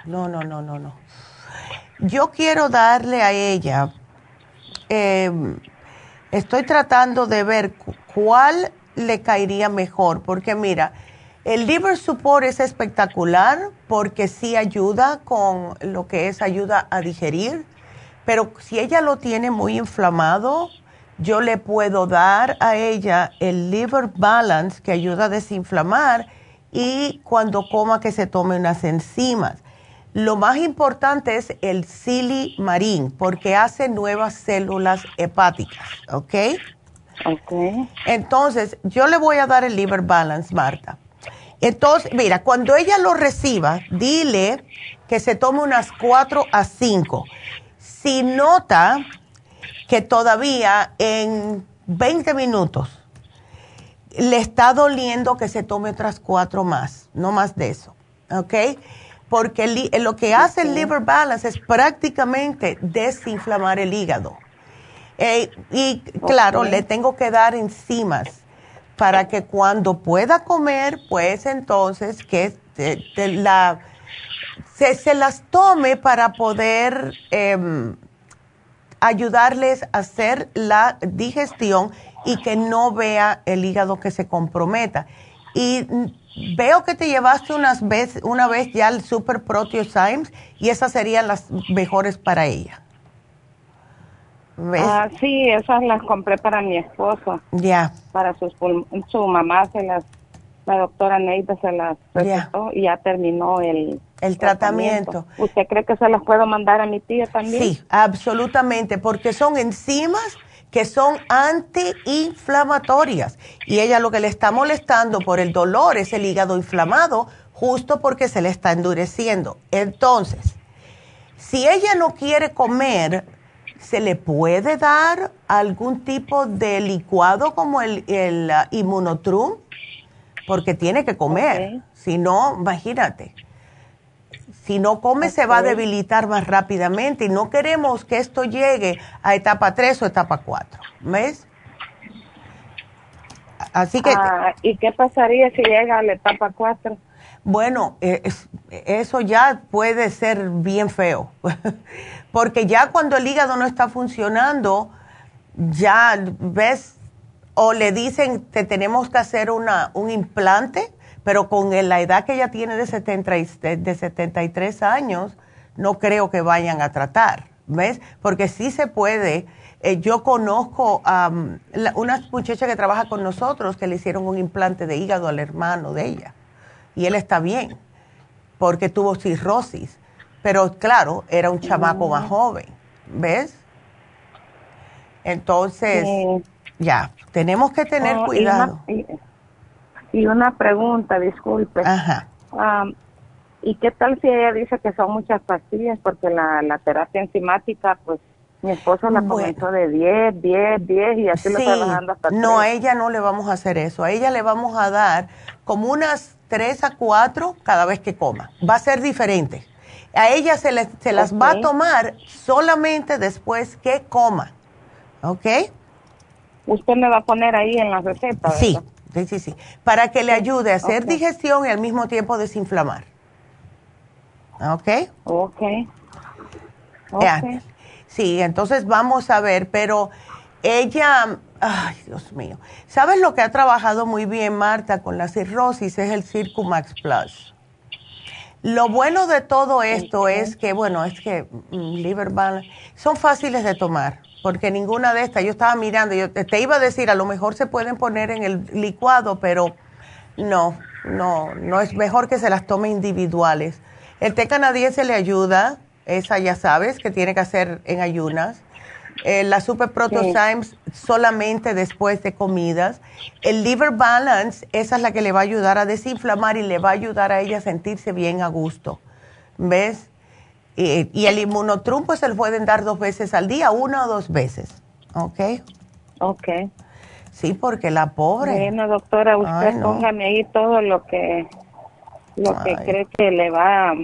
[SPEAKER 2] no, no, no, no, no. Yo quiero darle a ella, eh, estoy tratando de ver cu- cuál le caería mejor, porque mira, el liver support es espectacular porque sí ayuda con lo que es ayuda a digerir, pero si ella lo tiene muy inflamado, yo le puedo dar a ella el liver balance que ayuda a desinflamar y cuando coma que se tome unas enzimas. Lo más importante es el silimarín porque hace nuevas células hepáticas, ¿ok?
[SPEAKER 6] Ok.
[SPEAKER 2] Entonces, yo le voy a dar el liver balance, Marta. Entonces, mira, cuando ella lo reciba, dile que se tome unas 4 a 5. Si nota que todavía en 20 minutos le está doliendo que se tome otras cuatro más, no más de eso, ¿ok? Porque el li- lo que hace el liver balance es prácticamente desinflamar el hígado. Eh, y claro, le tengo que dar enzimas para que cuando pueda comer, pues entonces que te- te la, se, se las tome para poder em, ayudarles a hacer la digestión y que no vea el hígado que se comprometa. Y veo que te llevaste unas vez, una vez ya el Super Proteosymes y esas serían las mejores para ella. ¿Ves?
[SPEAKER 6] Ah, sí, esas las compré para mi esposo,
[SPEAKER 2] Ya.
[SPEAKER 6] para sus su mamá se las, la doctora Neida se las recetó y ya terminó el,
[SPEAKER 2] El tratamiento.
[SPEAKER 6] ¿Usted cree que se las puedo mandar a mi tía también?
[SPEAKER 2] Sí, absolutamente, porque son enzimas que son antiinflamatorias y ella lo que le está molestando por el dolor es el hígado inflamado justo porque se le está endureciendo. Entonces, si ella no quiere comer, ¿se le puede dar algún tipo de licuado como el, el uh, Porque tiene que comer. Si no, imagínate. Si no come, se va a debilitar más rápidamente y no queremos que esto llegue a etapa 3 o etapa 4. ¿Ves?
[SPEAKER 6] Así que. Ah, ¿Y qué pasaría si llega a la etapa 4?
[SPEAKER 2] Bueno, eh, eso ya puede ser bien feo, porque ya cuando el hígado no está funcionando, ya ves, o le dicen te tenemos que hacer una, un implante, pero con la edad que ella tiene de, 70, de 73 años, no creo que vayan a tratar, ¿ves? Porque sí se puede. Eh, yo conozco a una muchacha que trabaja con nosotros que le hicieron un implante de hígado al hermano de ella y él está bien porque tuvo cirrosis. Pero claro, era un chamaco más joven, ¿ves? Entonces, ya, tenemos que tener oh, cuidado.
[SPEAKER 6] Y una, pregunta, disculpe.
[SPEAKER 2] Ajá.
[SPEAKER 6] ¿Y qué tal si ella dice que son muchas pastillas? Porque la, la terapia enzimática, pues mi esposo la comenzó de 10, 10, 10 y así lo está bajando hasta
[SPEAKER 2] No, a ella no le vamos a hacer eso. A ella le vamos a dar como unas tres a cuatro cada vez que coma. Va a ser diferente. A ella se, se las va a tomar solamente después que coma. ¿Ok?
[SPEAKER 6] Usted me va a poner ahí en la receta.
[SPEAKER 2] Sí, sí, sí, sí. Para que le ayude a hacer digestión y al mismo tiempo desinflamar. ¿Ok?
[SPEAKER 6] Ok.
[SPEAKER 2] okay. Sí, entonces vamos a ver, pero ella Ay, Dios mío. ¿Sabes lo que ha trabajado muy bien Marta con la cirrosis? Es el Circumax Plus. Lo bueno de todo esto es que, bueno, es que mm, liver balance son fáciles de tomar, porque ninguna de estas, yo estaba mirando, yo te iba a decir, a lo mejor se pueden poner en el licuado, pero no, no, no es mejor que se las tome individuales. El té canadiense le ayuda, esa ya sabes que tiene que hacer en ayunas. Eh, la Super Proto solamente después de comidas. El Liver Balance, esa es la que le va a ayudar a desinflamar y le va a ayudar a ella a sentirse bien a gusto. ¿Ves? Y, el inmunotrum, pues se lo pueden dar dos veces al día, una o dos veces. ¿Ok?
[SPEAKER 6] Ok.
[SPEAKER 2] Sí, porque la pobre.
[SPEAKER 6] Bueno, doctora, usted póngame ahí todo lo que, lo que cree que le va a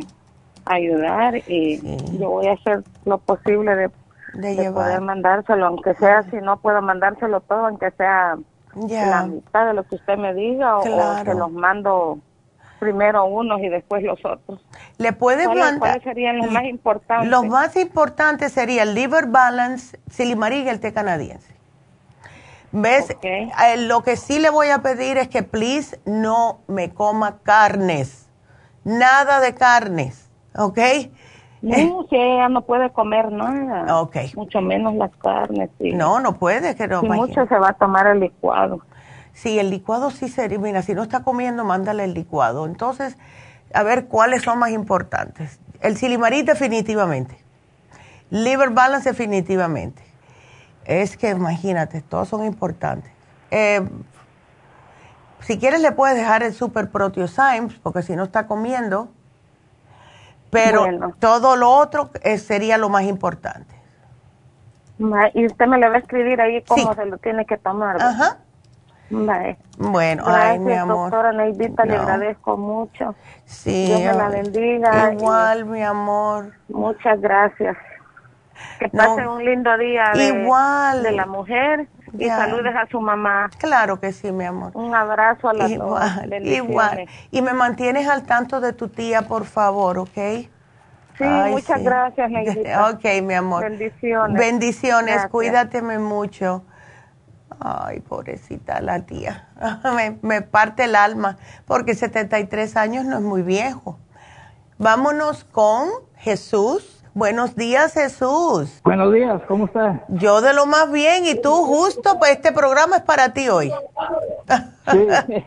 [SPEAKER 6] ayudar y yo voy a hacer lo posible de de, poder mandárselo, aunque sea, si no puedo mandárselo todo, aunque sea la mitad de lo que usted me diga, o, se los mando primero unos y después los otros.
[SPEAKER 2] Le puede mandar.
[SPEAKER 6] ¿Cuáles serían los más importantes?
[SPEAKER 2] Los más importantes serían el Liver Balance, Silimarín y el té canadiense. ¿Ves? Eh, lo que sí le voy a pedir es que, please, no me coma carnes. Nada de carnes, ¿ok?
[SPEAKER 6] No, si ella no puede comer nada.
[SPEAKER 2] Ok.
[SPEAKER 6] Mucho menos las carnes.
[SPEAKER 2] No, no puede. Que no,
[SPEAKER 6] si mucho se va a tomar el licuado.
[SPEAKER 2] Sí, el licuado sí sería, mira, si no está comiendo, mándale el licuado. Entonces, a ver cuáles son más importantes. El silimarí definitivamente. Liver balance definitivamente. Es que imagínate, todos son importantes. Eh, si quieres le puedes dejar el super proteosymes, porque si no está comiendo, pero todo lo otro eh, sería lo más importante.
[SPEAKER 6] Y usted me le va a escribir ahí cómo se lo tiene que tomar.
[SPEAKER 2] Ajá. Bueno, ay, mi amor.
[SPEAKER 6] doctora Neidita, le agradezco mucho.
[SPEAKER 2] Sí.
[SPEAKER 6] Dios me la bendiga.
[SPEAKER 2] Igual, mi amor.
[SPEAKER 6] Muchas gracias. Que pase un lindo día de,
[SPEAKER 2] igual.
[SPEAKER 6] de la mujer y saludes a su mamá.
[SPEAKER 2] Claro que sí, mi amor.
[SPEAKER 6] Un abrazo a la
[SPEAKER 2] igual, Igual. Y me mantienes al tanto de tu tía, por favor, ¿ok?
[SPEAKER 6] Sí, muchas gracias, Neidita.
[SPEAKER 2] Ok, mi amor.
[SPEAKER 6] Bendiciones.
[SPEAKER 2] Bendiciones, cuídateme mucho. Ay, pobrecita la tía. me, me parte el alma, porque 73 años no es muy viejo. Vámonos con Jesús. Buenos días, Jesús.
[SPEAKER 7] Buenos días, ¿cómo estás?
[SPEAKER 2] Yo de lo más bien, y tú justo, pues este programa es para ti hoy.
[SPEAKER 7] Sí.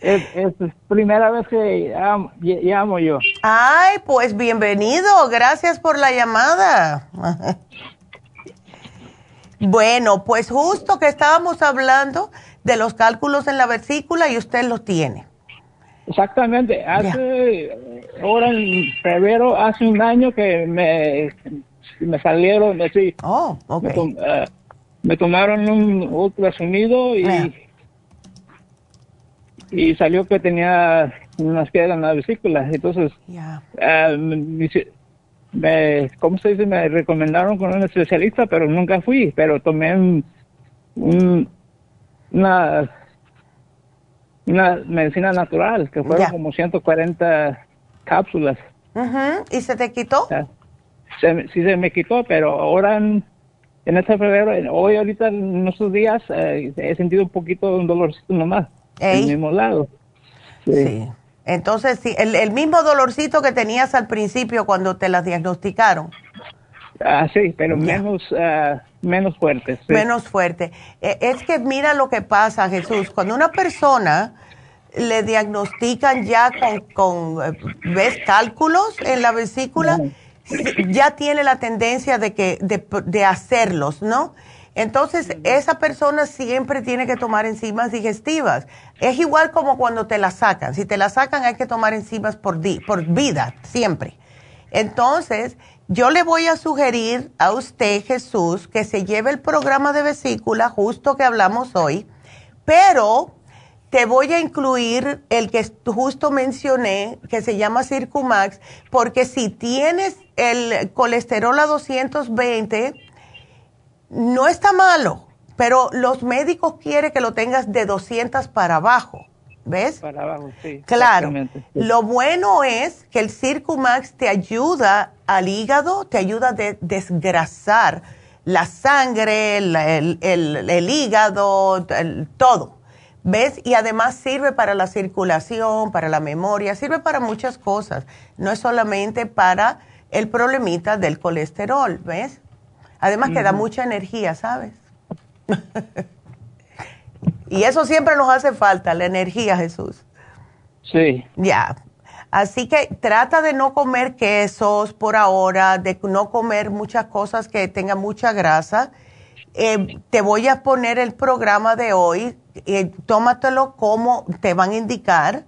[SPEAKER 7] Es, es primera vez que llamo, yo.
[SPEAKER 2] Ay, pues bienvenido. Gracias por la llamada. bueno, pues justo que estábamos hablando de los cálculos en la vesícula y usted los tiene.
[SPEAKER 7] Exactamente. Hace, ahora en febrero, hace un año que me, me salieron, así.
[SPEAKER 2] Oh, ok.
[SPEAKER 7] Eh, me, tomaron un ultrasonido y, y salió que tenía unas piedras en la vesícula. Entonces, me, ¿cómo se dice? Me recomendaron con un especialista, pero nunca fui. Pero tomé un, una una medicina natural, que fueron como 140 cápsulas.
[SPEAKER 2] ¿Y se te quitó?
[SPEAKER 7] sí, se me quitó, pero ahora en, este febrero, hoy ahorita en estos días, eh, he sentido un poquito un dolorcito nomás, en el mismo lado.
[SPEAKER 2] Sí. Entonces, sí, el, mismo dolorcito que tenías al principio cuando te las diagnosticaron.
[SPEAKER 7] Ah, sí, pero menos, uh, menos fuerte.
[SPEAKER 2] Menos fuerte. E, es que mira lo que pasa, Jesús. Cuando una persona le diagnostican ya con, eh, ¿ves? Cálculos en la vesícula, ya tiene la tendencia de, que, de, de hacerlos, ¿no? Entonces, esa persona siempre tiene que tomar enzimas digestivas. Es igual como cuando te la sacan. Si te la sacan, hay que tomar enzimas por, di, por vida, siempre. Entonces, yo le voy a sugerir a usted, Jesús, que se lleve el programa de vesícula, justo que hablamos hoy, pero te voy a incluir el que justo mencioné, que se llama Circumax, porque si tienes el colesterol a 220, no está malo, pero los médicos quieren que lo tengas de 200 para abajo. ¿Ves?
[SPEAKER 7] Para abajo, sí.
[SPEAKER 2] Claro. Lo bueno es que el Circumax te ayuda al hígado, te ayuda a desgrasar la sangre, el, hígado, todo. ¿Ves? Y además sirve para la circulación, para la memoria, sirve para muchas cosas. No es solamente para el problemita del colesterol, ¿ves? Además que da mucha energía, ¿sabes? Y eso siempre nos hace falta, la energía, Jesús.
[SPEAKER 7] Sí.
[SPEAKER 2] Ya. Así que trata de no comer quesos por ahora, de no comer muchas cosas que tengan mucha grasa. Eh, te voy a poner el programa de hoy, eh, tómatelo como te van a indicar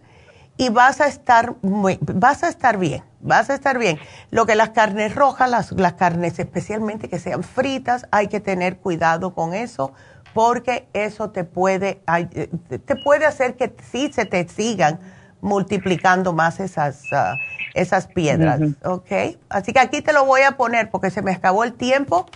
[SPEAKER 2] y vas a estar muy, vas a estar bien, vas a estar bien. Lo que las carnes rojas, las, las carnes especialmente que sean fritas, hay que tener cuidado con eso porque eso te puede, eh, te puede hacer que sí se te sigan multiplicando más esas, ah, esas piedras, ¿ok? Así que aquí te lo voy a poner porque se me acabó el tiempo,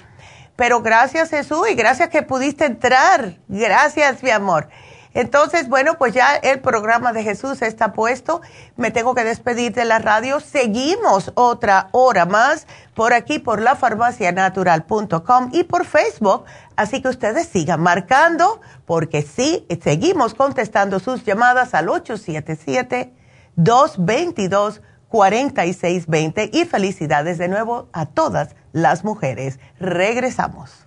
[SPEAKER 2] pero gracias Jesús y gracias que pudiste entrar, gracias mi amor. Entonces, bueno, pues ya el programa de Jesús está puesto. Me tengo que despedir de la radio. Seguimos otra hora más por aquí, por lafarmacianatural.com y por Facebook. Así que ustedes sigan marcando, porque sí, seguimos contestando sus llamadas al 877-222-4620. Y felicidades de nuevo a todas las mujeres. Regresamos.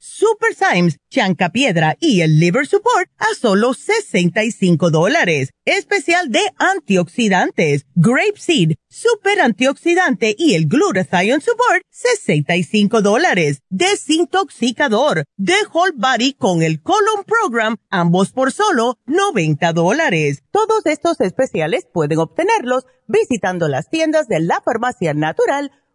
[SPEAKER 2] Super Symes, Piedra y el Liver Support a solo 65 dólares. Especial de antioxidantes, Grape Seed, Super Antioxidante y el Glutathione Support, 65 dólares. Desintoxicador, The Whole Body con el Colon Program, ambos por solo 90 dólares. Todos estos especiales pueden obtenerlos visitando las tiendas de la Farmacia Natural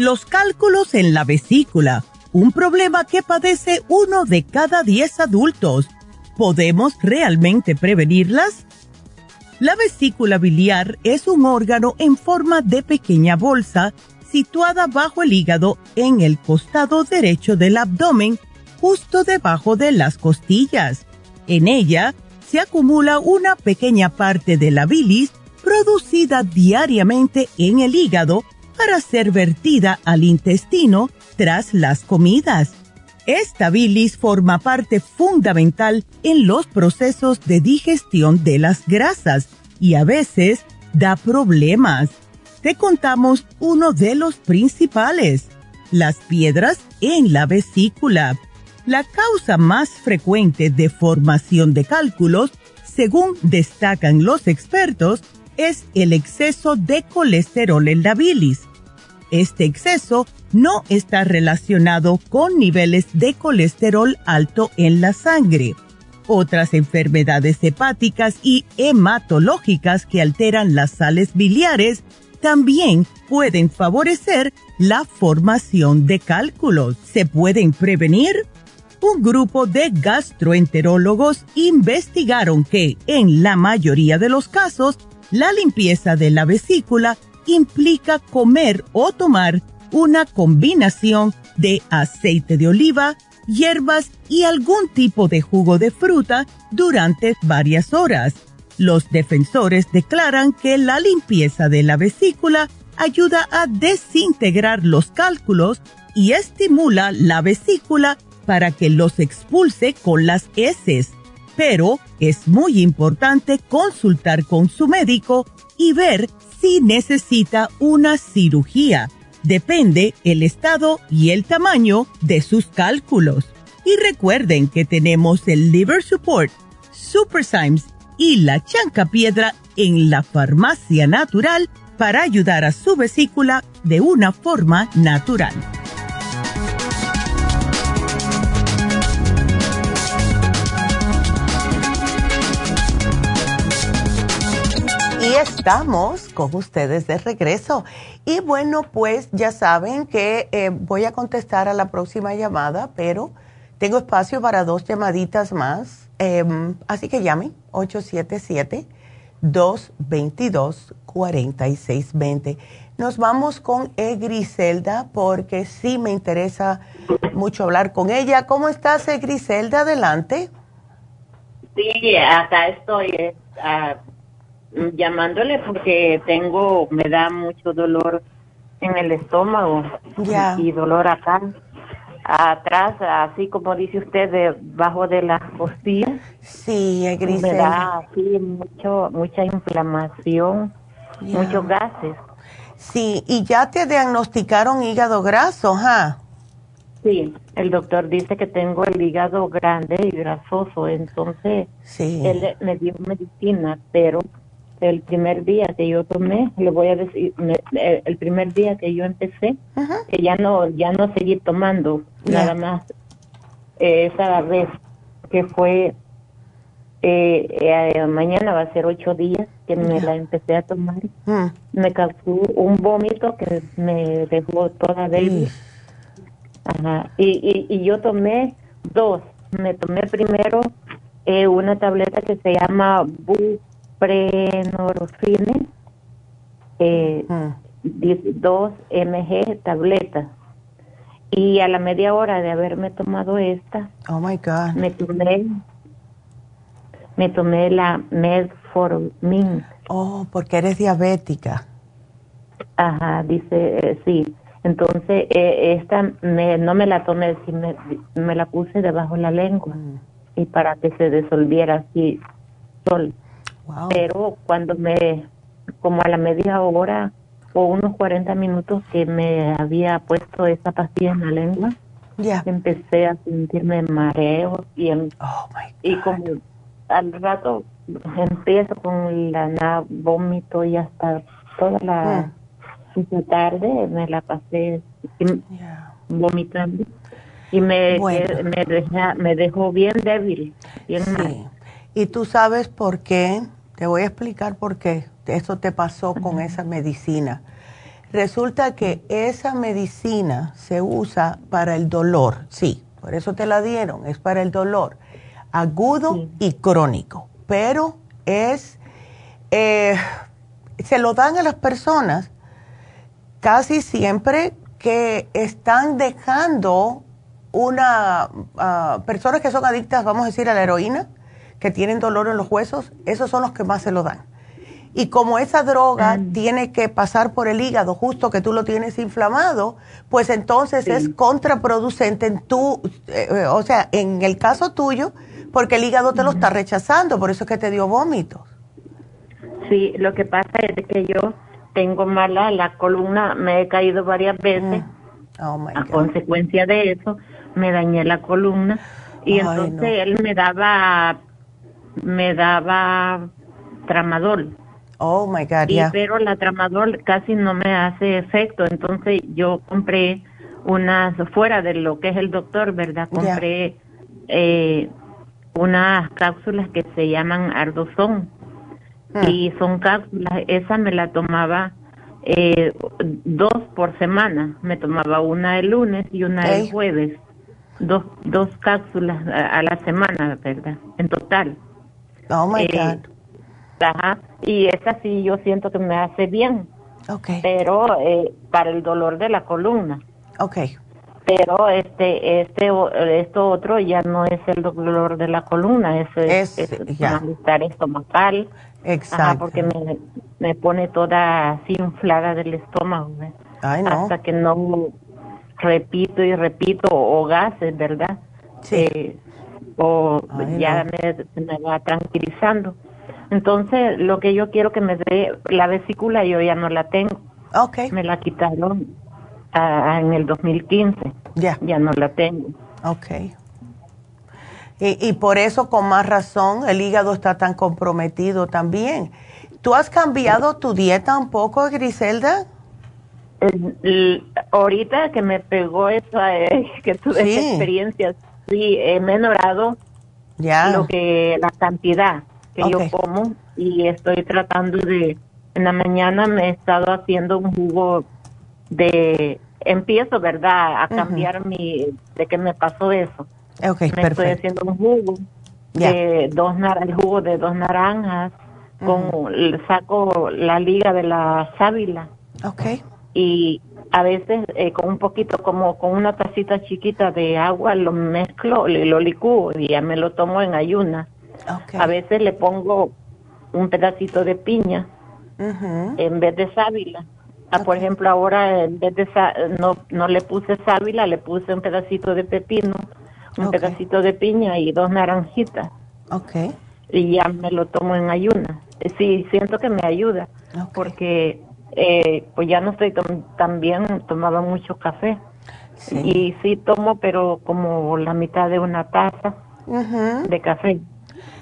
[SPEAKER 2] Los cálculos en la vesícula, un problema que padece uno de cada diez adultos. ¿Podemos realmente prevenirlas? La vesícula biliar es un órgano en forma de pequeña bolsa situada bajo el hígado en el costado derecho del abdomen, justo debajo de las costillas. En ella se acumula una pequeña parte de la bilis producida diariamente en el hígado para ser vertida al intestino tras las comidas. Esta bilis forma parte fundamental en los procesos de digestión de las grasas y a veces da problemas. Te contamos uno de los principales, las piedras en la vesícula. La causa más frecuente de formación de cálculos, según destacan los expertos, es el exceso de colesterol en la bilis este exceso no está relacionado con niveles de colesterol alto en la sangre. Otras enfermedades hepáticas y hematológicas que alteran las sales biliares también pueden favorecer la formación de cálculos. ¿Se pueden prevenir? Un grupo de gastroenterólogos investigaron que, en la mayoría de los casos, la limpieza de la vesícula implica comer o tomar una combinación de aceite de oliva, hierbas y algún tipo de jugo de fruta durante varias horas. Los defensores declaran que la limpieza de la vesícula ayuda a desintegrar los cálculos y estimula la vesícula para que los expulse con las heces. Pero es muy importante consultar con su médico y ver si necesita una cirugía. Depende el estado y el tamaño de sus cálculos. Y recuerden que tenemos el Liver Support, Super Symes y la Chanca Piedra en la farmacia natural para ayudar a su vesícula de una forma natural.
[SPEAKER 8] Y estamos con ustedes de regreso. Y bueno, pues ya saben que eh, voy a contestar a la próxima llamada, pero tengo espacio para dos llamaditas más. Em, así que llamen 877-222-4620. Nos vamos con Egriselda porque sí me interesa mucho hablar con ella. ¿Cómo estás, Egriselda? Adelante.
[SPEAKER 9] Sí, acá estoy. Ah, llamándole porque tengo, me da mucho dolor en el estómago y dolor acá, atrás, así como dice usted, debajo de las costillas.
[SPEAKER 8] Sí, gris.
[SPEAKER 9] Me da así mucho, mucha inflamación, muchos gases.
[SPEAKER 8] Sí, y ya te diagnosticaron hígado graso, ¿ja?
[SPEAKER 9] Sí, el doctor dice que tengo el hígado grande y grasoso, entonces sí. él me dio medicina, pero el primer día que yo tomé, le voy a decir, eh, el primer día que yo empecé, que ya no, ya no seguí tomando nada más esa vez que fue eh, eh, mañana va a ser ocho días que me la empecé a tomar. Mm. Me causó un vómito que me dejó toda débil. Ajá. Y, y, yo tomé dos. Me tomé primero eh, una tableta que se llama buprenorfine, eh, mm. dos mg tabletas. Y a la media hora de haberme tomado esta,
[SPEAKER 2] oh my God.
[SPEAKER 9] me tomé me tomé la metformin.
[SPEAKER 2] Oh, porque eres diabética.
[SPEAKER 9] Ajá, dice, eh, sí. Entonces, eh, esta me, no me la tomé, me, me la puse debajo de la lengua mm. y para que se disolviera así sol. Pero cuando me, como a la media hora o unos 40 minutos que me había puesto esa pastilla en la lengua, ya. empecé a sentirme mareo y, en, oh y como al rato empiezo con la nada, vómito y hasta toda la mm. tarde me la pasé vomitando y me, me, me dejó bien débil. Bien
[SPEAKER 2] Y tú sabes por qué, te voy a explicar por qué eso te pasó con esa medicina. Resulta que esa medicina se usa para el dolor, sí, por eso te la dieron, es para el dolor agudo y crónico, pero es, eh, se lo dan a las personas casi siempre que están dejando una, uh, personas que son adictas, vamos a decir, a la heroína, que tienen dolor en los huesos, esos son los que más se lo dan. Y como esa droga mm. tiene que pasar por el hígado, justo que tú lo tienes inflamado, pues entonces es contraproducente en tu, eh, o sea, en el caso tuyo, porque el hígado te lo está rechazando, por eso es que te dio vómitos.
[SPEAKER 9] Sí, lo que pasa es que yo tengo mala la columna, me he caído varias veces. Mm. Oh, a consecuencia de eso, me dañé la columna y entonces él me daba me daba tramadol.
[SPEAKER 2] Oh my God,
[SPEAKER 9] y, Pero la tramadol casi no me hace efecto, entonces yo compré unas fuera de lo que es el doctor, ¿verdad? Compré eh, unas cápsulas que se llaman ardozón ah. y son cápsulas, esa me la tomaba eh, dos por semana, me tomaba una el lunes y una el jueves, dos, dos cápsulas a, la semana, ¿verdad? En total.
[SPEAKER 2] Oh my eh,
[SPEAKER 9] God. Ajá, y esa sí yo siento que me hace bien. Okay. Pero eh, para el dolor de la columna.
[SPEAKER 2] Okay
[SPEAKER 9] pero este este esto otro ya no es el dolor de la columna es, es, malestar estomacal
[SPEAKER 2] exacto
[SPEAKER 9] porque me, me, pone toda así inflada del estómago hasta que no repito y repito o gases verdad sí. Eh, o ya me, me va tranquilizando entonces lo que yo quiero que me dé la vesícula yo ya no la tengo
[SPEAKER 2] okay.
[SPEAKER 9] me la quitaron en el 2015. Ya. Ya no la tengo.
[SPEAKER 2] Ok. Y, y, por eso, con más razón, el hígado está tan comprometido también. ¿Tú has cambiado tu dieta un poco, Griselda?
[SPEAKER 9] ahorita que me pegó esa, eh, que tuve esa experiencia, sí, he menorado ya. lo que, la cantidad que yo como y estoy tratando de, en la mañana me he estado haciendo un jugo de empiezo, ¿verdad?, a cambiar mi, de que me pasó eso.
[SPEAKER 2] Okay,
[SPEAKER 9] me estoy haciendo un jugo de dos el jugo de dos naranjas, con saco la liga de la sábila.
[SPEAKER 2] Okay.
[SPEAKER 9] Y a veces eh, con un poquito, como con una tacita chiquita de agua, lo mezclo, lo licúo y ya me lo tomo en ayuna. A veces le pongo un pedacito de piña en vez de sábila Ah, por ejemplo, ahora en vez de no, no le puse sábila, le puse un pedacito de pepino, un pedacito de piña y dos naranjitas.
[SPEAKER 2] Ok.
[SPEAKER 9] Y ya me lo tomo en ayuna. Sí, siento que me ayuda, porque eh, pues ya no estoy tan bien, tomaba mucho café. Y sí tomo, pero como la mitad de una taza de café.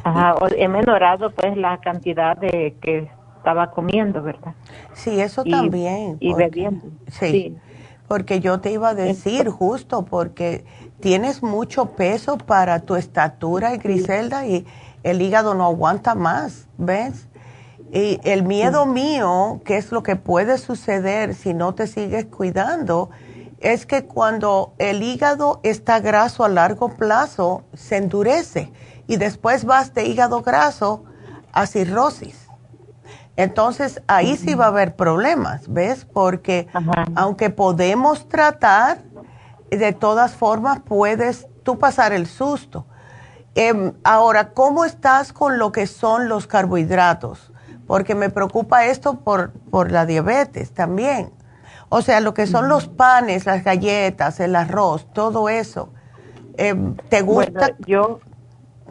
[SPEAKER 9] Ajá, he menorado pues la cantidad de que estaba comiendo, ¿verdad?
[SPEAKER 2] Sí, eso también.
[SPEAKER 9] Y bebiendo.
[SPEAKER 2] Sí, Porque yo te iba a decir justo porque tienes mucho peso para tu estatura, Griselda, y, el hígado no aguanta más, ¿ves? Y el miedo mío, que es lo que puede suceder si no te sigues cuidando, es que cuando el hígado está graso a largo plazo, se endurece y después vas de hígado graso a cirrosis. Entonces ahí sí va a haber problemas, ¿ves? Porque aunque podemos tratar, de todas formas puedes tú pasar el susto. Em, ahora, ¿cómo estás con lo que son los carbohidratos? Porque me preocupa esto por, por la diabetes también. O sea, lo que son los panes, las galletas, el arroz, todo eso. Em, ¿Te gusta?
[SPEAKER 9] yo,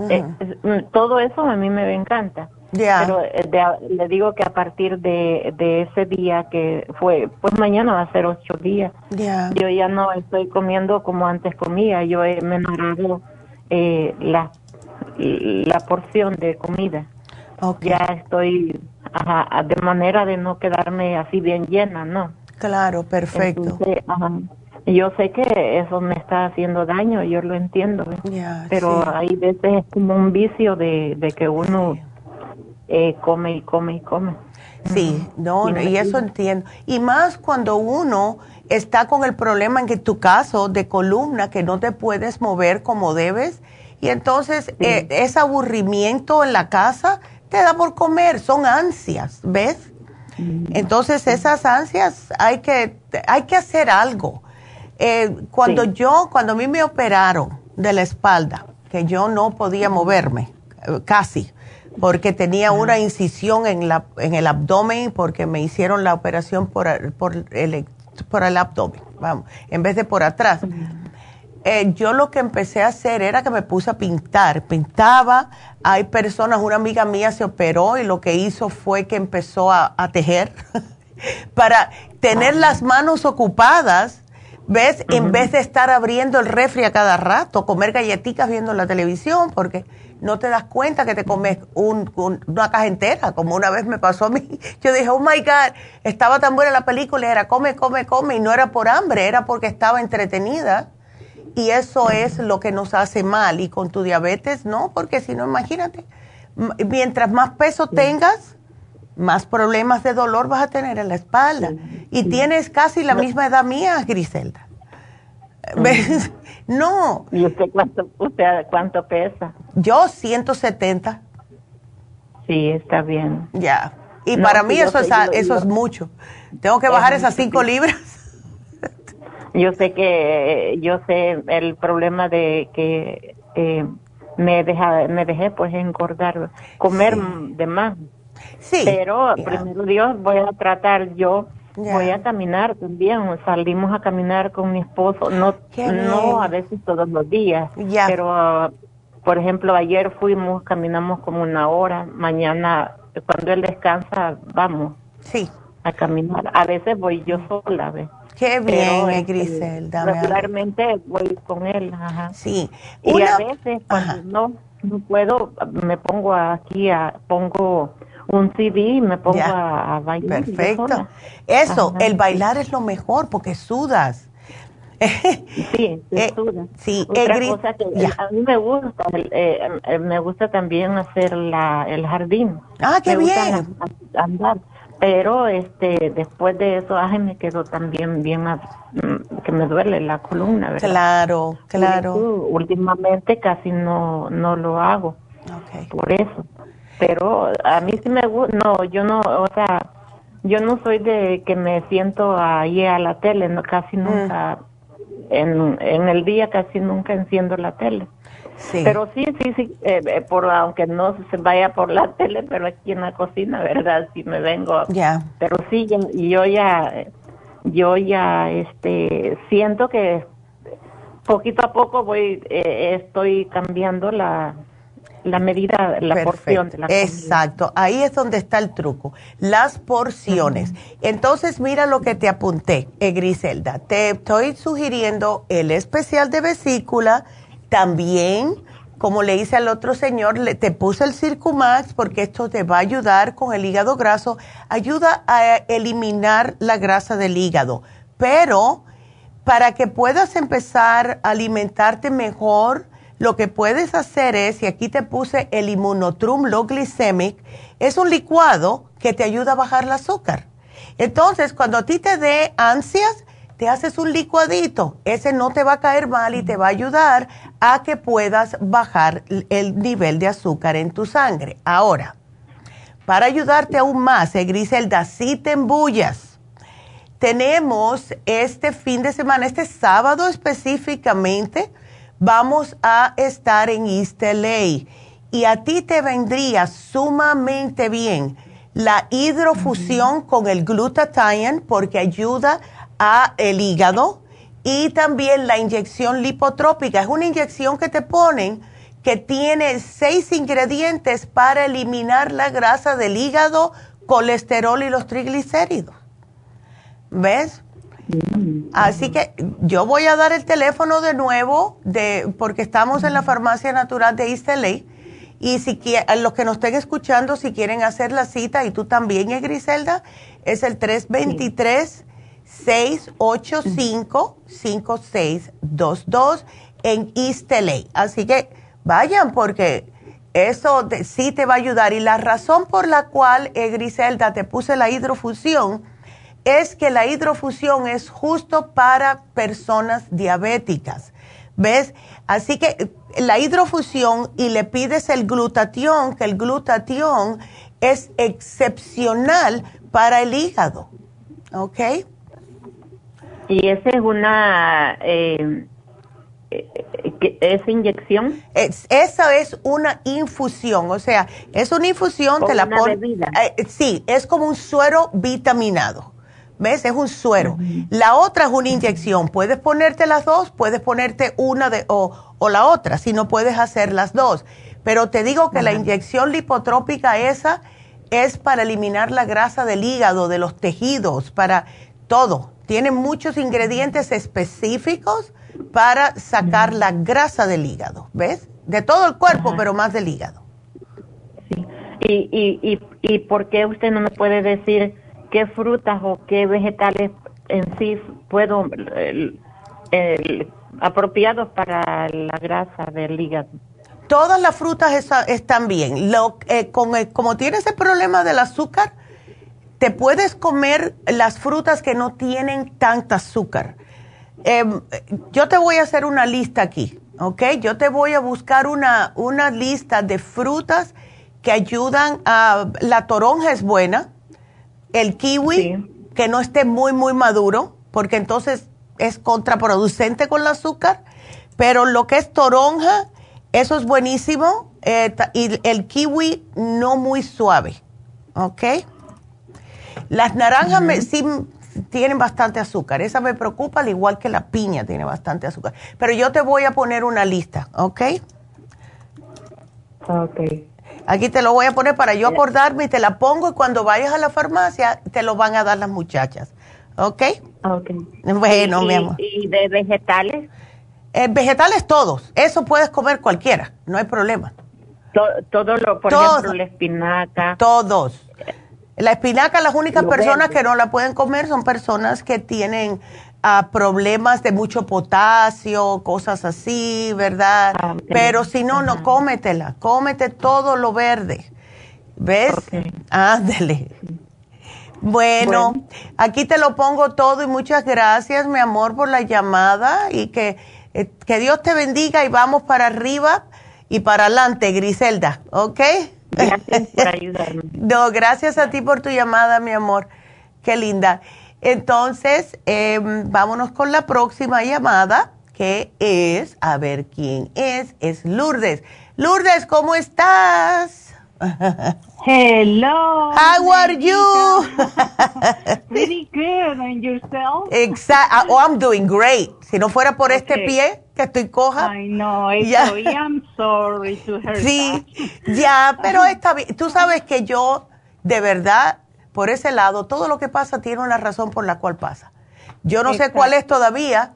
[SPEAKER 9] eh, mm, todo eso a mí me encanta. Pero eh, le digo que a partir de, ese día que fue, pues mañana va a ser ocho días. Yo ya no estoy comiendo como antes comía. Yo he menorado eh, la, la porción de comida. Ya estoy de manera de no quedarme así bien llena, ¿no?
[SPEAKER 2] Claro, perfecto.
[SPEAKER 9] yo sé que eso me está haciendo daño, yo lo entiendo, pero hay veces es como un vicio de, de que uno eh, come y come y come.
[SPEAKER 2] Sí, no, y eso entiendo. Y más cuando uno está con el problema en que tu caso de columna, que no te puedes mover como debes, y entonces eh, ese aburrimiento en la casa te da por comer, son ansias, ¿ves? Entonces esas ansias hay que, hay que hacer algo. Eh, cuando yo, cuando a mí me operaron de la espalda, que yo no podía moverme, casi, porque tenía una incisión en, la, en el abdomen, porque me hicieron la operación por, por, el, por el abdomen, vamos, en vez de por atrás. Eh, yo lo que empecé a hacer era que me puse a pintar. Pintaba, hay personas, una amiga mía se operó y lo que hizo fue que empezó a, a tejer para tener las manos ocupadas, ¿ves? En vez de estar abriendo el refri a cada rato, comer galletitas viendo la televisión, porque no te das cuenta que te comes un, una caja entera, como una vez me pasó a mí. Yo dije, oh my God, estaba tan buena la película, era come, come, come, y no era por hambre, era porque estaba entretenida. Y eso es lo que nos hace mal. Y con tu diabetes, no, porque si no, imagínate, mientras más peso tengas, más problemas de dolor vas a tener en la espalda. Y tienes casi la misma edad mía, Griselda. ¿Ves? No.
[SPEAKER 9] ¿Y usted cuánto, usted cuánto pesa?
[SPEAKER 2] Yo 170.
[SPEAKER 9] Sí, está bien.
[SPEAKER 2] Ya. Y para mí eso, es, eso es mucho. Tengo que bajar esas 5 libras.
[SPEAKER 9] Yo sé que, yo sé el problema de que eh, me, deja, me dejé pues engordar, comer de más. Sí. Pero primero Dios voy a tratar yo Voy a caminar también, salimos a caminar con mi esposo, no, no a veces todos los días, pero ah, por ejemplo ayer fuimos, caminamos como una hora, mañana cuando él descansa vamos
[SPEAKER 2] sí.
[SPEAKER 9] a caminar, a veces voy yo sola, ¿ves?
[SPEAKER 2] Qué bien, este, Griselda.
[SPEAKER 9] Regularmente voy con él, ajá.
[SPEAKER 2] Sí.
[SPEAKER 9] Y a veces cuando no, no puedo, me pongo aquí, a, pongo un CD y me pongo a, bailar.
[SPEAKER 2] Perfecto. Eso, el bailar es lo mejor porque sudas.
[SPEAKER 9] sí, eh, sudas.
[SPEAKER 2] Sí,
[SPEAKER 9] Otra cosa que a mí me gusta, eh, eh, me gusta también hacer la, el jardín.
[SPEAKER 2] Ah, qué bien.
[SPEAKER 9] andar. Pero este después de eso, ay, me quedó también bien mm, que me duele la columna, ¿verdad?
[SPEAKER 2] Claro, claro.
[SPEAKER 9] últimamente casi no no lo hago. Okay. Por eso pero a mí sí me gusta, no, yo no, o sea, yo no soy de que me siento ahí a la tele, no, casi mm. nunca, en, en el día casi nunca enciendo la tele. Sí. Pero sí, sí, sí, eh, eh, por, aunque no se vaya por la tele, pero aquí en la cocina, ¿verdad? Si me vengo.
[SPEAKER 2] Ya.
[SPEAKER 9] Pero sí, yo, yo ya, yo ya, este, siento que poquito a poco voy, eh, estoy cambiando la, la medida, la porción de la
[SPEAKER 2] Exacto, ahí es donde está el truco, las porciones. Entonces, mira lo que te apunté, eh, Griselda. Te estoy sugiriendo el especial de vesícula, también, como le hice al otro señor, le, te puse el Circumax porque esto te va a ayudar con el hígado graso, ayuda a eliminar la grasa del hígado, pero para que puedas empezar a alimentarte mejor, lo que puedes hacer es, y aquí te puse el inmunotrum low glycemic, es un licuado que te ayuda a bajar el azúcar. Entonces, cuando a ti te dé ansias, te haces un licuadito. Ese no te va a caer mal y te va a ayudar a que puedas bajar el nivel de azúcar en tu sangre. Ahora, para ayudarte aún más, eh, Griselda, si te embullas, tenemos este fin de semana, este sábado específicamente, vamos a estar en East LA y a ti te vendría sumamente bien la hidrofusión con el glutathione porque ayuda a el hígado y también la inyección lipotrópica. Es una inyección que te ponen que tiene seis ingredientes para eliminar la grasa del hígado, colesterol y los triglicéridos. ¿Ves? Así que yo voy a dar el teléfono de nuevo de, porque estamos en la farmacia natural de East Y si los que nos estén escuchando, si quieren hacer la cita, y tú también, ¿eh, Griselda, es el 323-685-5622 en East Así que vayan porque eso sí te va a ayudar. Y la razón por la cual, eh, Griselda, te puse la hidrofusión es que la hidrofusión es justo para personas diabéticas. ¿Ves? Así que eh, la hidrofusión y le pides el glutatión, que el glutatión es excepcional para el hígado. ¿Ok?
[SPEAKER 9] Y esa es una... Eh, eh, ¿Es inyección?
[SPEAKER 2] esa es una infusión, o sea, es una infusión, te la pones. sí, es como un suero vitaminado. ¿Ves? Es un suero. La otra es una inyección. Puedes ponerte las dos, puedes ponerte una de, o, la otra, si no puedes hacer las dos. Pero te digo que la inyección lipotrópica esa es para eliminar la grasa del hígado, de los tejidos, para todo. Tiene muchos ingredientes específicos para sacar la grasa del hígado, ¿ves? De todo el cuerpo, pero más del hígado.
[SPEAKER 9] Sí. ¿Y, y, y, ¿Y por qué usted no me puede decir qué frutas o qué vegetales en sí puedo apropiados para la grasa del hígado.
[SPEAKER 2] Todas las frutas están bien. Lo, eh, con como tienes el problema del azúcar, te puedes comer las frutas que no tienen tanta azúcar. Em, yo te voy a hacer una lista aquí, ¿ok? Yo te voy a buscar una, una lista de frutas que ayudan a... La toronja es buena, el kiwi, que no esté muy, muy maduro, porque entonces es contraproducente con el azúcar, pero lo que es toronja, eso es buenísimo, eh, y el kiwi no muy suave, ¿ok? Las naranjas sí tienen bastante azúcar, esa me preocupa, al igual que la piña tiene bastante azúcar, pero yo te voy a poner una lista, ¿ok?
[SPEAKER 9] Ok.
[SPEAKER 2] Aquí te lo voy a poner para yo acordarme y te la pongo y cuando vayas a la farmacia te lo van a dar las muchachas. ¿Ok?
[SPEAKER 9] Ok.
[SPEAKER 2] Bueno, mi amor.
[SPEAKER 9] ¿Y de vegetales?
[SPEAKER 2] Eh, vegetales todos. Eso puedes comer cualquiera. No hay problema.
[SPEAKER 9] todo lo, por ejemplo, la espinaca.
[SPEAKER 2] Todos. La espinaca, las únicas personas que no la pueden comer son personas que tienen problemas de mucho potasio, cosas así, ¿verdad? Ah, Pero si no, no cómetela, cómete todo lo verde. ¿Ves? Ándale. Bueno, aquí te lo pongo todo y muchas gracias, mi amor, por la llamada y que, eh, que Dios te bendiga y vamos para arriba y para adelante, Griselda, ¿ok?
[SPEAKER 9] Gracias por ayudarme. no,
[SPEAKER 2] gracias a ti por tu llamada, mi amor. Qué linda. Entonces, em, vámonos con la próxima llamada, que es, a ver quién es, es Lourdes. Lourdes, ¿cómo estás?
[SPEAKER 10] Hello.
[SPEAKER 2] How are you?
[SPEAKER 10] Pretty good. And yourself?
[SPEAKER 2] Exactly. Oh, I'm doing great. Si no fuera por este pie que estoy coja.
[SPEAKER 10] I know. Yeah. I'm sorry to hear
[SPEAKER 2] Sí, ya, pero está bien. Tú sabes que yo, de verdad, por ese lado, todo lo que pasa tiene una razón por la cual pasa. Yo no sé cuál es todavía,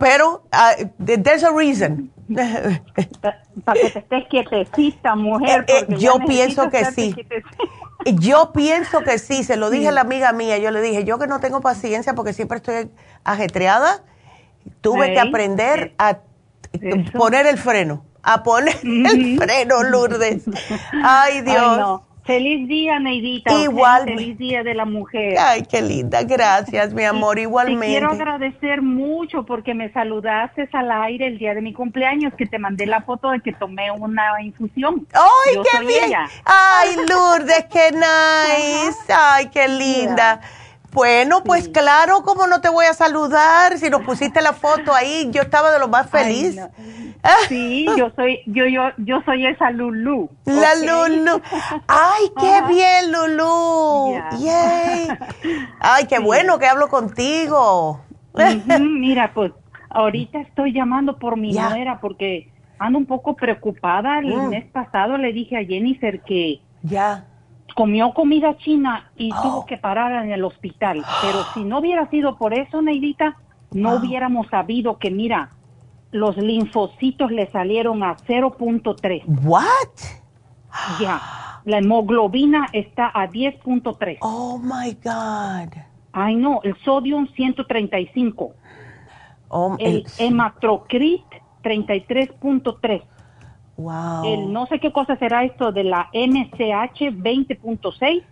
[SPEAKER 2] pero uh, there's a reason.
[SPEAKER 10] Para que te estés quietecita, mujer.
[SPEAKER 2] Eh, eh, yo pienso que sí. Yo pienso que sí, se lo dije a la amiga mía, yo le dije, yo que no tengo paciencia porque siempre estoy ajetreada, tuve que aprender a, poner el freno, a poner el freno, Lourdes. Ay, Dios.
[SPEAKER 10] Feliz día, Neidita.
[SPEAKER 2] Igual.
[SPEAKER 10] Feliz día de la mujer.
[SPEAKER 2] Ay, qué linda. Gracias, mi amor. Igualmente. Te
[SPEAKER 10] quiero agradecer mucho porque me saludaste al aire el día de mi cumpleaños, que te mandé la foto de que tomé una infusión.
[SPEAKER 2] ¡Ay, qué bien! Ay, Lourdes, qué nice. Ay, qué linda. Bueno, pues claro, ¿cómo no te voy a saludar? Si nos pusiste la foto ahí, yo estaba de lo más feliz.
[SPEAKER 10] Sí, yo soy, yo, yo, yo soy esa Lulu.
[SPEAKER 2] La Lulu. Ay, qué bien, Lulu. Yay. Ay, qué bueno que hablo contigo.
[SPEAKER 10] Mira, pues ahorita estoy llamando por mi nuera porque ando un poco preocupada. El mm. mes pasado le dije a Jennifer que
[SPEAKER 2] ya
[SPEAKER 10] comió comida china y oh. tuvo que parar en el hospital. Pero si no hubiera sido por eso, Neidita, no hubiéramos sabido que, mira, los linfocitos le salieron a 0.3.
[SPEAKER 2] ¿What?
[SPEAKER 10] Ya. La hemoglobina está a 10.3.
[SPEAKER 2] Oh my God.
[SPEAKER 10] Ay, no, el sodio 135. Oh, el, el hematocrit 33.3.
[SPEAKER 2] Wow.
[SPEAKER 10] El no sé qué cosa será esto de la MCH 20.6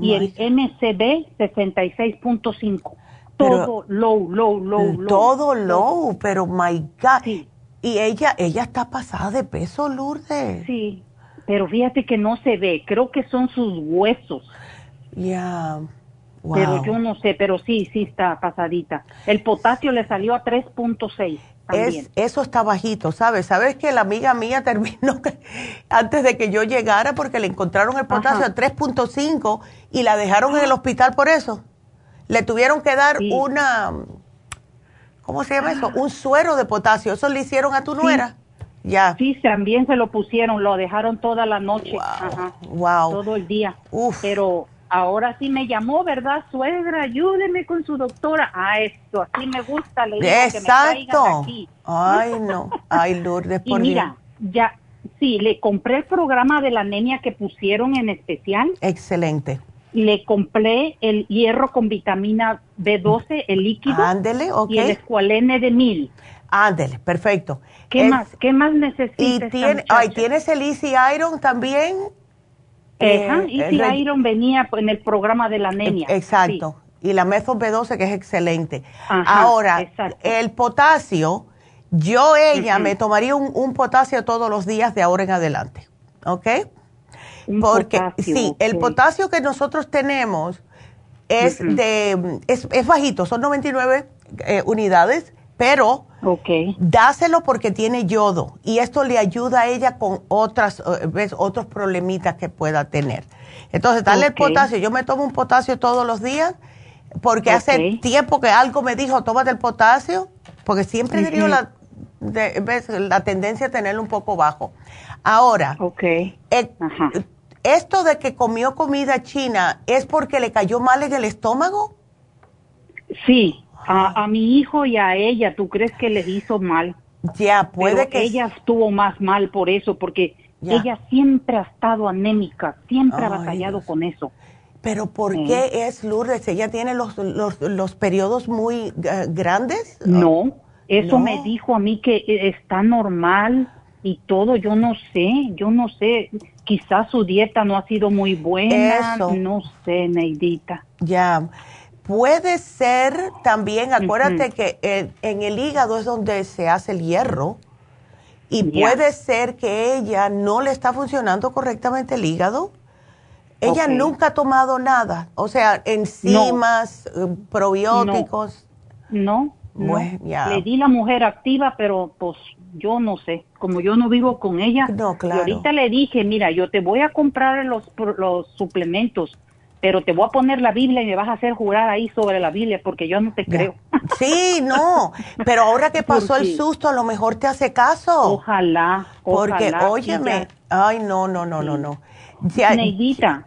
[SPEAKER 10] y el MCB 66.5 todo low, low, low, low.
[SPEAKER 2] Todo low, pero my God. Sí. Y ella, ella está pasada de peso, Lourdes.
[SPEAKER 10] Sí, pero fíjate que no se ve, creo que son sus huesos.
[SPEAKER 2] Ya. Wow.
[SPEAKER 10] Pero yo no sé, pero sí, sí está pasadita. El potasio le salió a 3.6.
[SPEAKER 2] Es, eso está bajito, ¿sabes? ¿Sabes que la amiga mía terminó antes de que yo llegara porque le encontraron el potasio a 3.5 y la dejaron en el hospital por eso? Le tuvieron que dar una, ¿cómo se llama eso? Un suero de potasio. ¿Eso le hicieron a tu nuera? Ya.
[SPEAKER 10] Sí, también se lo pusieron, lo dejaron toda la noche.
[SPEAKER 2] Wow.
[SPEAKER 10] Ajá.
[SPEAKER 2] wow.
[SPEAKER 10] Todo el día.
[SPEAKER 2] Uf.
[SPEAKER 10] Pero ahora sí me llamó, ¿verdad? Suegra, ayúdeme con su doctora. Ah, esto, así me gusta. Le digo
[SPEAKER 2] Exacto.
[SPEAKER 10] Que me aquí.
[SPEAKER 2] Ay, no. Ay, Lourdes, por
[SPEAKER 10] y mira, ya, sí, le compré el programa de la anemia que pusieron en especial.
[SPEAKER 2] Excelente
[SPEAKER 10] le compré el hierro con vitamina B12, el líquido.
[SPEAKER 2] Ándele, ok.
[SPEAKER 10] Y el escualene de mil.
[SPEAKER 2] Ándele, perfecto.
[SPEAKER 10] ¿Qué más? ¿Qué más necesitas?
[SPEAKER 2] Y ay, ¿tienes el Easy Iron también?
[SPEAKER 10] Eh, Easy Iron venía en el programa de la anemia.
[SPEAKER 2] Exacto. Y la Method B12 que es excelente. Ahora, el potasio, yo ella me tomaría un, un potasio todos los días de ahora en adelante. ¿Ok? Porque sí, el potasio que nosotros tenemos es de es, bajito, son 99 eh, unidades, pero dáselo porque tiene yodo y esto le ayuda a ella con otras eh, ¿ves? otros problemitas que pueda tener. Entonces, dale el potasio. Yo me tomo un potasio todos los días porque hace tiempo que algo me dijo, tómate el potasio, porque siempre he tenido la, la tendencia a tenerlo un poco bajo. Ahora,
[SPEAKER 10] okay.
[SPEAKER 2] Eh, ¿Esto de que comió comida china es porque le cayó mal en el estómago?
[SPEAKER 10] Sí, a, mi hijo y a ella, ¿tú crees que le hizo mal?
[SPEAKER 2] Ya, puede que...
[SPEAKER 10] Ella estuvo más mal por eso, porque ella siempre ha estado anémica, siempre ha batallado con eso.
[SPEAKER 2] Pero ¿por qué es Lourdes? ¿Ella tiene los, los, periodos muy eh, grandes?
[SPEAKER 10] No, eso me dijo a mí que eh, está normal y todo, yo no sé, yo no sé quizás su dieta no ha sido muy buena, no sé, Neidita.
[SPEAKER 2] Ya, puede ser también, acuérdate que en, el hígado es donde se hace el hierro y puede ser que ella no le está funcionando correctamente el hígado. Ella nunca ha tomado nada, o sea, enzimas, eh, probióticos.
[SPEAKER 10] No, Le di la mujer activa, pero pues yo no sé, como yo no vivo con ella.
[SPEAKER 2] No, claro.
[SPEAKER 10] Y ahorita le dije, mira, yo te voy a comprar los, los suplementos, pero te voy a poner la Biblia y me vas a hacer jurar ahí sobre la Biblia porque yo no te creo.
[SPEAKER 2] Sí, no, pero ahora que pasó el susto, a lo mejor te hace caso.
[SPEAKER 10] Ojalá,
[SPEAKER 2] Porque, óyeme, ay, no, no, no, no, no.
[SPEAKER 10] Neidita,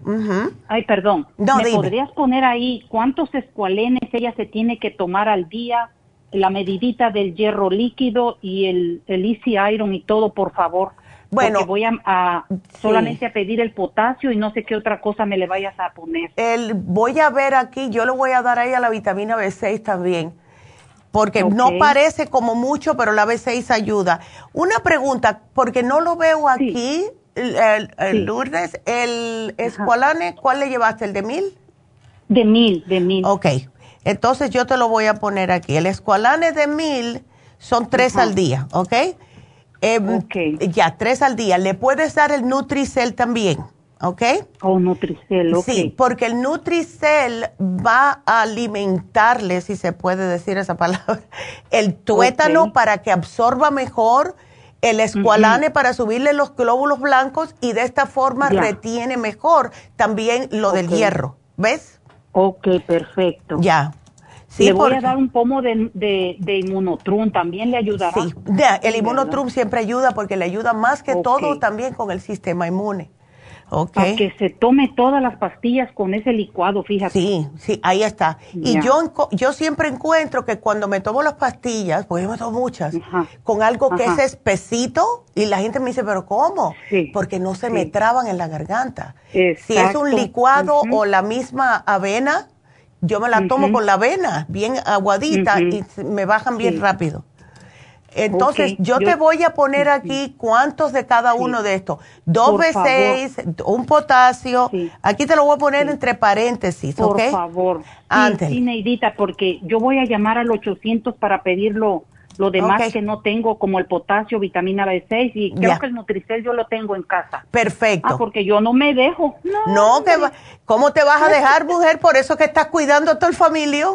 [SPEAKER 10] ay, perdón,
[SPEAKER 2] no,
[SPEAKER 10] ¿me podrías poner ahí cuántos escualenes ella se tiene que tomar al día la medidita del hierro líquido y el, el Easy Iron y todo, por favor. Bueno, voy a, solamente a pedir el potasio y no sé qué otra cosa me le vayas a poner.
[SPEAKER 2] El, voy a ver aquí, yo le voy a dar ahí a la vitamina B6 también. porque no parece como mucho, pero la B6 ayuda. Una pregunta, porque no lo veo aquí, el, Lourdes, el escualane, ¿cuál le llevaste? ¿El de mil?
[SPEAKER 10] De mil, de mil.
[SPEAKER 2] Ok, entonces yo te lo voy a poner aquí. El escualane de mil son tres al día, ¿ok? Em, ok. Ya, tres al día. Le puedes dar el Nutricel también. ¿ok?
[SPEAKER 10] O oh, Nutricel, ok.
[SPEAKER 2] Sí, porque el Nutricel va a alimentarle, si se puede decir esa palabra, el tuétano para que absorba mejor, el escualane para subirle los glóbulos blancos y de esta forma retiene mejor también lo del hierro, ¿ves?
[SPEAKER 10] Ok, perfecto.
[SPEAKER 2] Ya.
[SPEAKER 10] Sí, le voy a dar un pomo de, de, inmunotrum, también le ayudará. Sí,
[SPEAKER 2] el inmunotrum siempre ayuda porque le ayuda más que todo también con el sistema inmune.
[SPEAKER 10] Okay. que se tome todas las pastillas con ese licuado, fíjate.
[SPEAKER 2] Sí, sí, ahí está. Y yo, yo siempre encuentro que cuando me tomo las pastillas, pues yo me tomo muchas, con algo que es espesito, y la gente me dice, ¿pero cómo? Porque no se me traban en la garganta. Si es un licuado o la misma avena, yo me la tomo con la avena, bien aguadita, y me bajan bien rápido. Entonces, yo, te voy a poner aquí cuántos de cada uno de estos. Dos B6, un potasio. Aquí te lo voy a poner entre paréntesis,
[SPEAKER 10] ¿ok? Por favor. Antes. Sí, Neidita, porque yo voy a llamar al 800 para pedirlo lo demás que no tengo, como el potasio, vitamina B6, y creo que el Nutricel yo lo tengo en casa.
[SPEAKER 2] Perfecto.
[SPEAKER 10] Ah, porque yo no me dejo.
[SPEAKER 2] No, que ¿cómo te vas a dejar, mujer? Por eso que estás cuidando a todo el familión.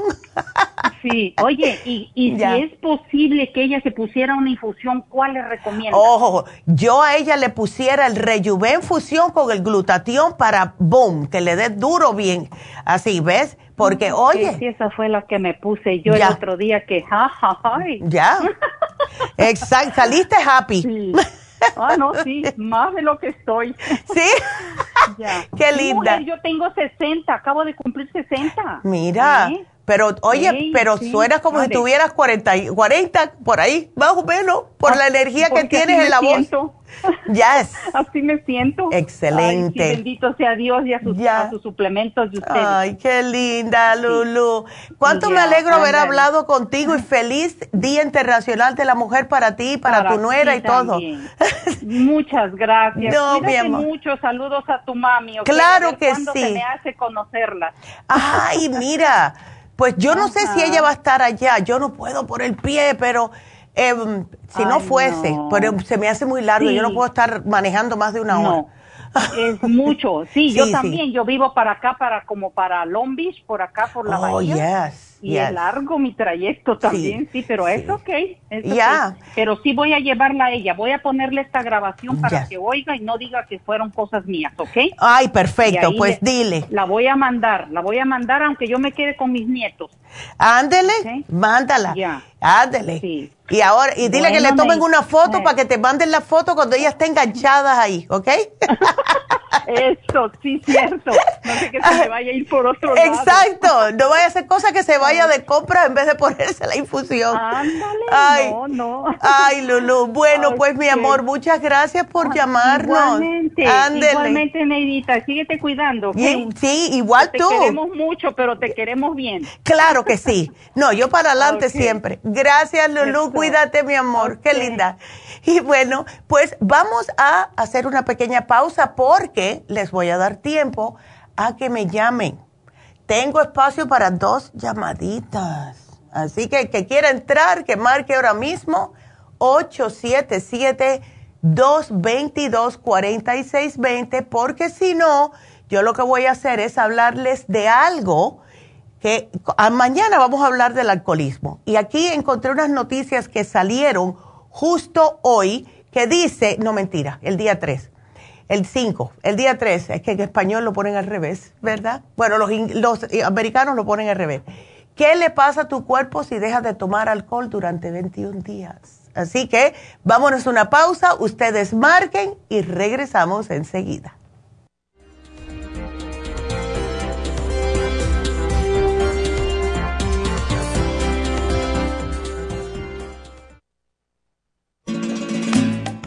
[SPEAKER 10] sí, oye, y, y si es posible que ella se pusiera una infusión, ¿cuál le recomiendo?
[SPEAKER 2] Ojo, yo a ella le pusiera el Rejuven fusión con el glutatión para, boom, que le dé duro bien. Así, ¿ves? Porque, oye.
[SPEAKER 10] Sí, esa fue la que me puse yo el otro día que, ja,
[SPEAKER 2] Ya. Exacto, saliste happy.
[SPEAKER 10] Ah, no, sí, más de lo que estoy.
[SPEAKER 2] ¿Sí? ya. Qué linda.
[SPEAKER 10] yo tengo 60, acabo de cumplir 60.
[SPEAKER 2] Mira. Pero, oye, pero suena como si tuvieras 40, 40 por ahí, más o menos, por ah, la energía que tienes en la voz. Yes.
[SPEAKER 10] Así me siento.
[SPEAKER 2] Excelente.
[SPEAKER 10] bendito sea Dios y a sus, suplementos de ustedes.
[SPEAKER 2] Ay, qué linda, Lulu. Cuánto me alegro haber hablado contigo y feliz Día Internacional de la Mujer para ti, para, tu nuera y todo.
[SPEAKER 10] Muchas gracias. No, mucho. Saludos a tu mami.
[SPEAKER 2] Claro que sí.
[SPEAKER 10] Se me hace conocerla.
[SPEAKER 2] Ay, mira. Pues yo no sé si ella va a estar allá. Yo no puedo por el pie, pero Em, si no fuese, pero se me hace muy largo, yo no puedo estar manejando más de una hora.
[SPEAKER 10] Es mucho, sí, yo también, yo vivo para acá, para como para Long Beach, por acá, por la oh, bahía. Y es largo mi trayecto también, sí, pero es ok. Ya. Pero sí voy a llevarla a ella, voy a ponerle esta grabación para que oiga y no diga que fueron cosas mías, ¿ok?
[SPEAKER 2] Ay, perfecto, pues dile.
[SPEAKER 10] La voy a mandar, la voy a mandar aunque yo me quede con mis nietos.
[SPEAKER 2] Ándele, mándala. Ya. Ándele. Sí. Y ahora, y dile que le tomen una foto para que te manden la foto cuando ella esté enganchada ahí, ¿ok?
[SPEAKER 10] Eso, sí, cierto. No sé que se me vaya a ir por otro
[SPEAKER 2] lado. Exacto, no vaya a hacer cosa que se vaya de compra en vez de ponerse la infusión.
[SPEAKER 10] Ándale, ay, no, no.
[SPEAKER 2] Ay, Lulu, bueno, pues mi amor, muchas gracias por ah, llamarnos.
[SPEAKER 10] Igualmente, Ándele. igualmente, Neidita, síguete cuidando.
[SPEAKER 2] sí, igual tú.
[SPEAKER 10] Te queremos mucho, pero te queremos bien.
[SPEAKER 2] Claro que sí. No, yo para adelante siempre. Gracias, Lulu, cuídate, mi amor, qué linda. Y bueno, pues vamos a hacer una pequeña pausa porque les voy a dar tiempo a que me llamen. Tengo espacio para dos llamaditas. Así que el que quiera entrar, que marque ahora mismo 877-222-4620, porque si no, yo lo que voy a hacer es hablarles de algo que mañana vamos a hablar del alcoholismo. Y aquí encontré unas noticias que salieron justo hoy que dice, no mentira, el día 3, el 5, el día 3, es que en español lo ponen al revés, ¿verdad? Bueno, los, los americanos lo ponen al revés. ¿Qué le pasa a tu cuerpo si dejas de tomar alcohol durante 21 días? Así que vámonos a una pausa, ustedes marquen y regresamos enseguida.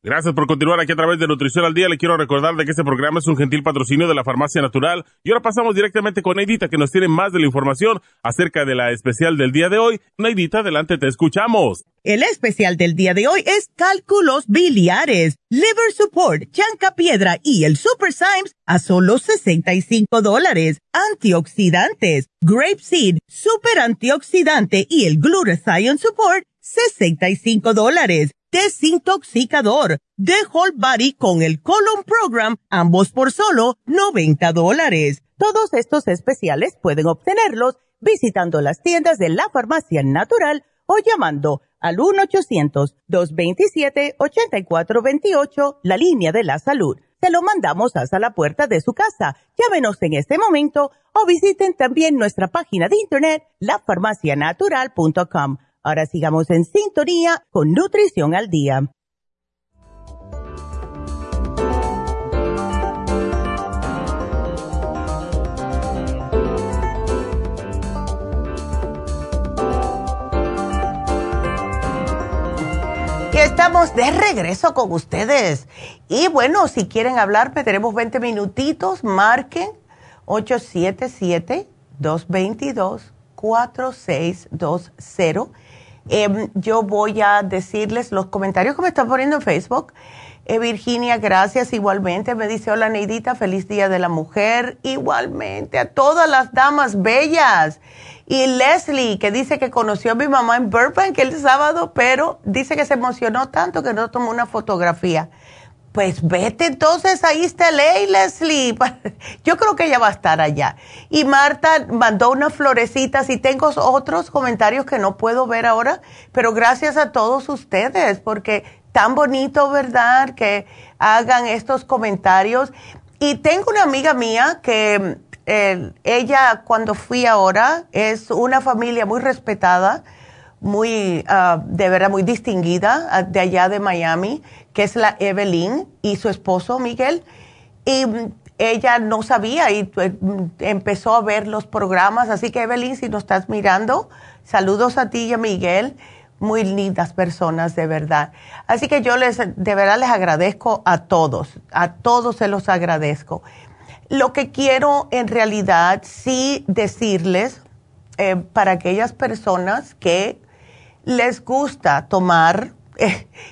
[SPEAKER 5] Gracias por continuar aquí a través de Nutrición al Día. Le quiero recordar de que este programa es un gentil patrocinio de la Farmacia Natural. Y ahora pasamos directamente con Neidita, que nos tiene más de la información acerca de la especial del día de hoy. Neidita, adelante, te escuchamos.
[SPEAKER 3] El especial del día de hoy es cálculos biliares, liver support, chanca piedra y el super Symes a solo 65 dólares. Antioxidantes, grape seed, super antioxidante y el glutathione support, 65 dólares desintoxicador de Whole Body con el Colon Program, ambos por solo 90 dólares. Todos estos especiales pueden obtenerlos visitando las tiendas de la farmacia natural o llamando al 1-800-227-8428, la línea de la salud. Se lo mandamos hasta la puerta de su casa. Llámenos en este momento o visiten también nuestra página de internet, lafarmacianatural.com Ahora sigamos en sintonía con Nutrición al Día.
[SPEAKER 2] Estamos de regreso con ustedes. Y bueno, si quieren hablarme, tenemos 20 minutitos. Marquen 877-222-4620 Em, yo voy a decirles los comentarios que me están poniendo en Facebook. Eh, Virginia, gracias igualmente. Me dice, hola Neidita, feliz Día de la Mujer. Igualmente a todas las damas bellas. Y Leslie, que dice que conoció a mi mamá en Burbank el sábado, pero dice que se emocionó tanto que no tomó una fotografía. Pues vete entonces, ahí está Ley, Leslie. Yo creo que ella va a estar allá. Y Marta mandó unas florecitas y tengo otros comentarios que no puedo ver ahora, pero gracias a todos ustedes, porque tan bonito, ¿verdad? Que hagan estos comentarios. Y tengo una amiga mía que eh, ella cuando fui ahora es una familia muy respetada, muy, ah, de verdad, muy distinguida ah, de allá de Miami que es la Evelyn, y su esposo Miguel. Y mm, ella no sabía y eh, mm, empezó a ver los programas. Así que Evelyn, si nos estás mirando, saludos a ti y a Miguel. Muy lindas personas, de verdad. Así que yo les, de verdad les agradezco a todos, a todos se los agradezco. Lo que quiero en realidad sí decirles eh, para aquellas personas que les gusta tomar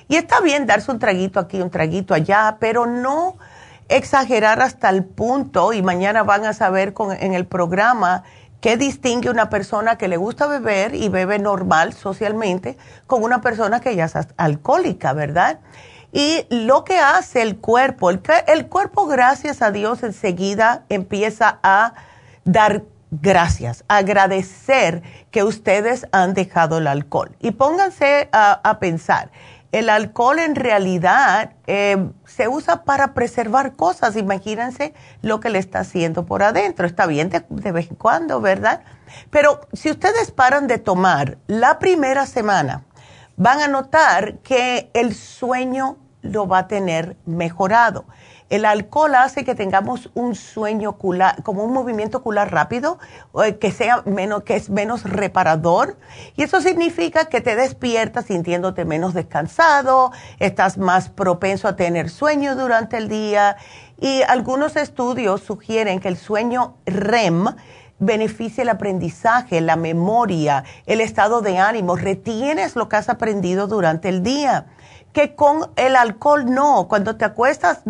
[SPEAKER 2] y está bien darse un traguito aquí, un traguito allá, pero no exagerar hasta el punto, y mañana van a saber en el programa qué distingue una persona que le gusta beber y bebe normal socialmente con una persona que ya es alcohólica, ¿verdad? Y lo que hace el cuerpo, el, el cuerpo gracias a Dios enseguida empieza a dar gracias, agradecer que ustedes han dejado el alcohol. Y pónganse a, pensar, el alcohol en realidad eh, se usa para preservar cosas. Imagínense lo que le está haciendo por adentro. Está bien de, de, vez en cuando, ¿verdad? Pero si ustedes paran de tomar la primera semana, van a notar que el sueño lo va a tener mejorado El alcohol hace que tengamos un sueño ocular, como un movimiento ocular rápido, que, sea menos, que es menos reparador. Y eso significa que te despiertas sintiéndote menos descansado, estás más propenso a tener sueño durante el día. Y algunos estudios sugieren que el sueño REM, beneficia el aprendizaje, la memoria, el estado de ánimo, retienes lo que has aprendido durante el día. Que con el alcohol no, cuando te acuestas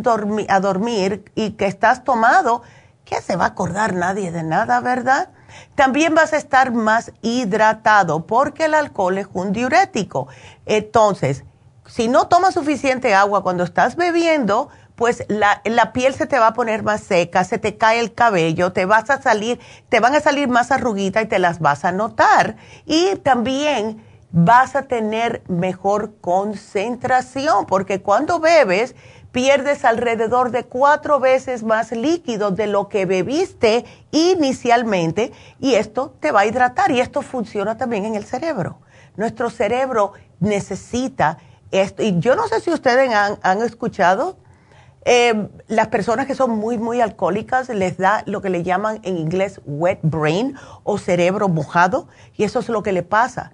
[SPEAKER 2] a dormir y que estás tomado, ¿qué se va a acordar nadie de nada, verdad? También vas a estar más hidratado porque el alcohol es un diurético. Entonces, si no tomas suficiente agua cuando estás bebiendo, pues la, la, piel se te va a poner más seca, se te cae el cabello, te vas a salir, te van a salir más arruguitas y te las vas a notar. Y también vas a tener mejor concentración, porque cuando bebes pierdes alrededor de cuatro veces más líquido de lo que bebiste inicialmente y esto te va a hidratar y esto funciona también en el cerebro. Nuestro cerebro necesita esto y yo no sé si ustedes han, escuchado eh, las personas que son muy, muy alcohólicas les da lo que le llaman en inglés wet brain o cerebro mojado y eso es lo que le pasa.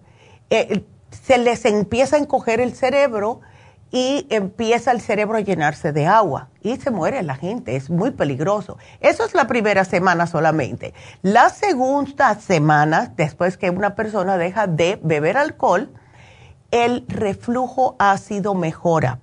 [SPEAKER 2] Eh, se les empieza a encoger el cerebro y empieza el cerebro a llenarse de agua y se muere la gente, es muy peligroso. Eso es la primera semana solamente. La segunda semana, después que una persona deja de beber alcohol, el reflujo ácido mejora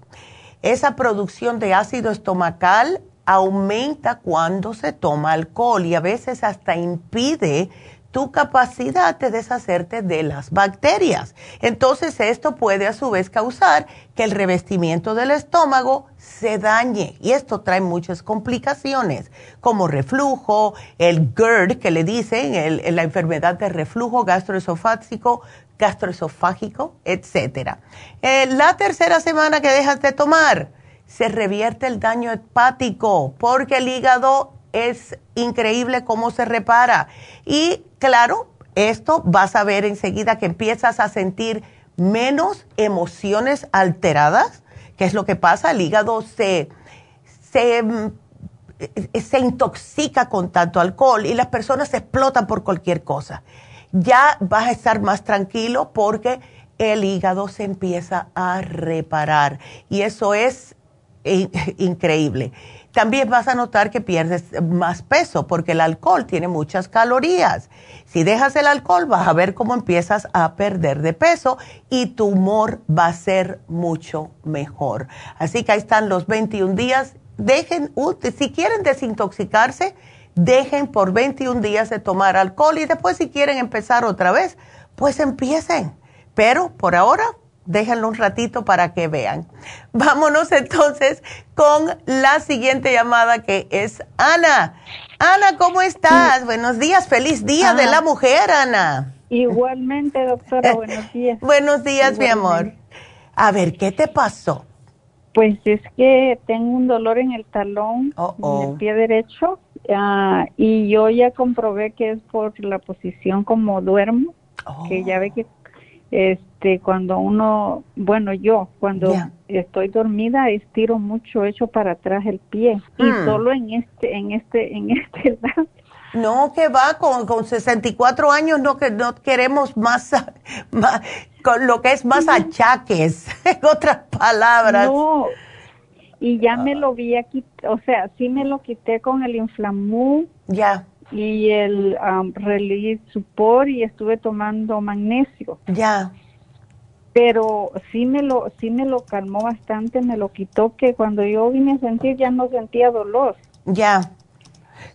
[SPEAKER 2] esa producción de ácido estomacal aumenta cuando se toma alcohol y a veces hasta impide tu capacidad de deshacerte de las bacterias. Entonces esto puede a su vez causar que el revestimiento del estómago se dañe y esto trae muchas complicaciones como reflujo, el GERD que le dicen, la enfermedad de reflujo gastroesofágico, gastroesofágico, etc. Eh, la tercera semana que dejas de tomar, se revierte el daño hepático porque el hígado es increíble cómo se repara. Y claro, esto vas a ver enseguida que empiezas a sentir menos emociones alteradas, que es lo que pasa, el hígado se, se, se intoxica con tanto alcohol y las personas se explotan por cualquier cosa ya vas a estar más tranquilo porque el hígado se empieza a reparar y eso es increíble. También vas a notar que pierdes más peso porque el alcohol tiene muchas calorías. Si dejas el alcohol vas a ver cómo empiezas a perder de peso y tu humor va a ser mucho mejor. Así que ahí están los 21 días. Dejen, si quieren desintoxicarse, dejen por 21 días de tomar alcohol y después si quieren empezar otra vez, pues empiecen. Pero por ahora, déjenlo un ratito para que vean. Vámonos entonces con la siguiente llamada que es Ana. Ana, ¿cómo estás? Buenos días, feliz día de la mujer, Ana.
[SPEAKER 11] Igualmente, doctora, buenos días.
[SPEAKER 2] buenos días, mi amor. A ver, ¿qué te pasó?
[SPEAKER 11] Pues es que tengo un dolor en el talón, en el pie derecho, Ah, y yo ya comprobé que es por la posición como duermo, que ya ve que este cuando uno, bueno, yo cuando estoy dormida estiro mucho hecho para atrás el pie y hmm. solo en este en este en este lado.
[SPEAKER 2] No, que va con, con 64 años, no que no queremos más, más con lo que es más achaques, en otras palabras.
[SPEAKER 11] No, y ya me lo vi aquí, o sea, sí me lo quité con el inflamú.
[SPEAKER 2] Ya.
[SPEAKER 11] Y el um, Release Support y estuve tomando magnesio.
[SPEAKER 2] Ya.
[SPEAKER 11] Pero sí me lo sí me lo calmó bastante, me lo quitó que cuando yo vine a sentir ya no sentía dolor.
[SPEAKER 2] Ya.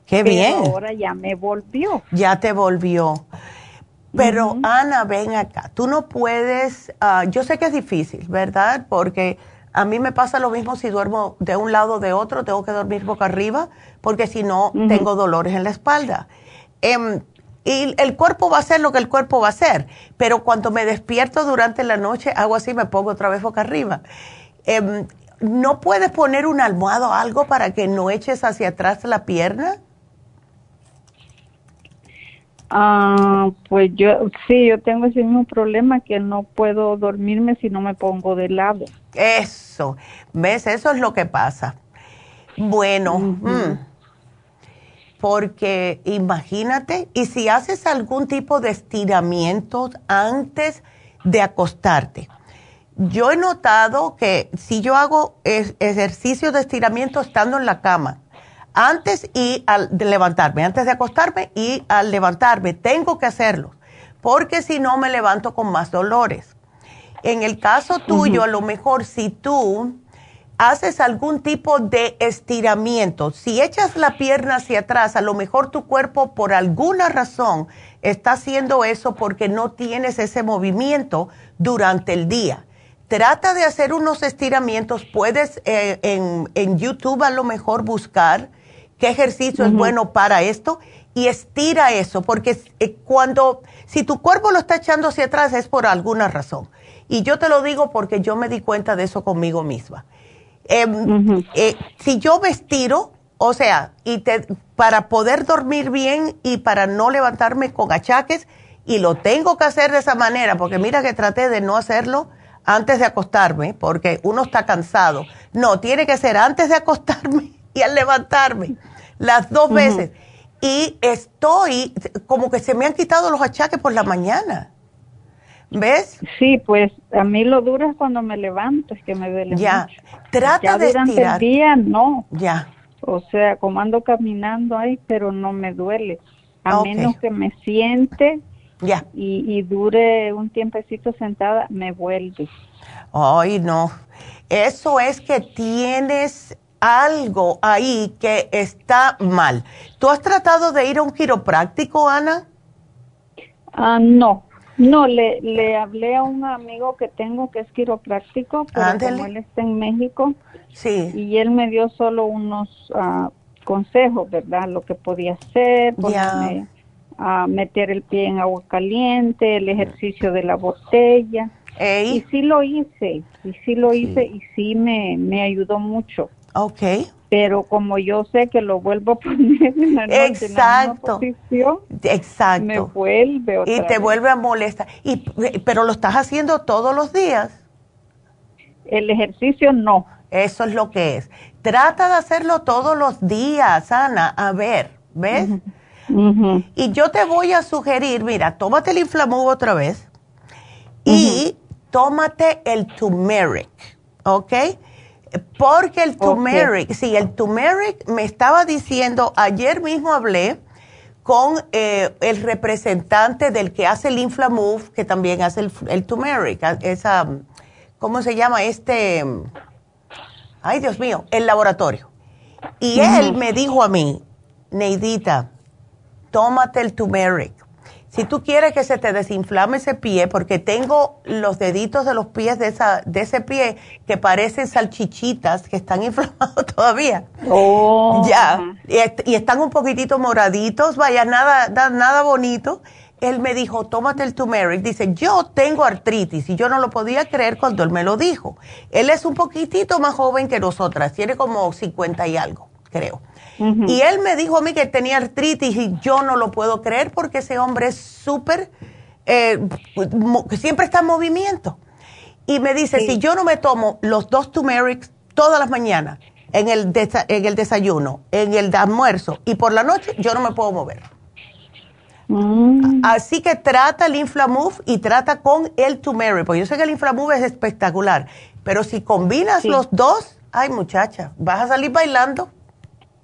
[SPEAKER 2] Qué bien.
[SPEAKER 11] Ahora ya me volvió.
[SPEAKER 2] Ya te volvió. Pero Ana, ven acá. Tú no puedes, ah, yo sé que es difícil, ¿verdad? Porque a mí me pasa lo mismo si duermo de un lado o de otro, tengo que dormir boca arriba, porque si no, tengo dolores en la espalda. Em, y el cuerpo va a hacer lo que el cuerpo va a hacer, pero cuando me despierto durante la noche, hago así, me pongo otra vez boca arriba. Em, ¿No puedes poner un almohado o algo para que no eches hacia atrás la pierna?
[SPEAKER 11] Ah, pues yo sí, yo tengo ese mismo problema que no puedo dormirme si no me pongo de lado.
[SPEAKER 2] Eso, ¿ves? Eso es lo que pasa. Bueno, mm. porque imagínate, y si haces algún tipo de estiramiento antes de acostarte. Yo he notado que si yo hago ejercicio de estiramiento estando en la cama, antes y al de levantarme, antes de acostarme y al levantarme, tengo que hacerlo, porque si no me levanto con más dolores. En el caso tuyo, a lo mejor si tú haces algún tipo de estiramiento, si echas la pierna hacia atrás, a lo mejor tu cuerpo por alguna razón está haciendo eso porque no tienes ese movimiento durante el día. Trata de hacer unos estiramientos, puedes eh, en, YouTube a lo mejor buscar qué ejercicio es bueno para esto y estira eso, porque eh, cuando, si tu cuerpo lo está echando hacia atrás es por alguna razón. Y yo te lo digo porque yo me di cuenta de eso conmigo misma. Em, eh, si yo me estiro, o sea, y te, para poder dormir bien y para no levantarme con achaques, y lo tengo que hacer de esa manera, porque mira que traté de no hacerlo antes de acostarme, porque uno está cansado. No, tiene que ser antes de acostarme y al levantarme, las dos veces. Y estoy, como que se me han quitado los achaques por la mañana. ¿Ves?
[SPEAKER 11] Sí, pues a mí lo duro es cuando me levanto, es que me duele
[SPEAKER 2] ya. Trata
[SPEAKER 11] ya
[SPEAKER 2] de
[SPEAKER 11] durante el día no.
[SPEAKER 2] Ya.
[SPEAKER 11] O sea, como ando caminando ahí, pero no me duele. A menos que me siente
[SPEAKER 2] ya.
[SPEAKER 11] Y, y, dure un tiempecito sentada, me vuelve.
[SPEAKER 2] Ay, no. Eso es que tienes algo ahí que está mal. ¿Tú has tratado de ir a un quiropráctico, Ana?
[SPEAKER 11] Ah, no. No, le, le hablé a un amigo que tengo que es quiropráctico, pero como él está en México,
[SPEAKER 2] sí.
[SPEAKER 11] y él me dio solo unos uh, consejos, ¿verdad? Lo que podía hacer, ponerme a meter el pie en agua caliente, el ejercicio de la botella. Y sí lo hice, y sí lo hice y sí me, me ayudó mucho.
[SPEAKER 2] Ok.
[SPEAKER 11] Pero como yo sé que lo vuelvo a poner en la,
[SPEAKER 2] Exacto.
[SPEAKER 11] posición,
[SPEAKER 2] Exacto.
[SPEAKER 11] me vuelve otra
[SPEAKER 2] Y te vuelve a molestar. Y, pero lo estás haciendo todos los días.
[SPEAKER 11] El ejercicio no.
[SPEAKER 2] Eso es lo que es. Trata de hacerlo todos los días, Ana. A ver, ¿ves? Y yo te voy a sugerir, mira, tómate el inflamú otra vez y tómate el turmeric, ¿ok? Porque el turmeric, sí, el turmeric me estaba diciendo, ayer mismo hablé con eh, el representante del que hace el Inflamove, que también hace el, el turmeric, esa, ¿cómo se llama? Este, ay Dios mío, el laboratorio. Y él me dijo a mí, Neidita, tómate el turmeric. Si tú quieres que se te desinflame ese pie, porque tengo los deditos de los pies de, esa, de ese pie que parecen salchichitas que están inflamados todavía.
[SPEAKER 11] Oh.
[SPEAKER 2] Ya. Y, están un poquitito moraditos, vaya, nada, nada bonito. Él me dijo, tómate el turmeric. Dice, yo tengo artritis y yo no lo podía creer cuando él me lo dijo. Él es un poquitito más joven que nosotras, tiene como 50 y algo, creo. Y él me dijo a mí que tenía artritis y yo no lo puedo creer porque ese hombre es súper, eh, siempre está en movimiento. Y me dice, si yo no me tomo los dos turmerics todas las mañanas, en el, en el desayuno, en el almuerzo y por la noche, yo no me puedo mover.
[SPEAKER 11] Mm.
[SPEAKER 2] Así que trata el Inflamove y trata con el turmeric, porque yo sé que el Inflamove es espectacular, pero si combinas los dos, ay muchacha, vas a salir bailando.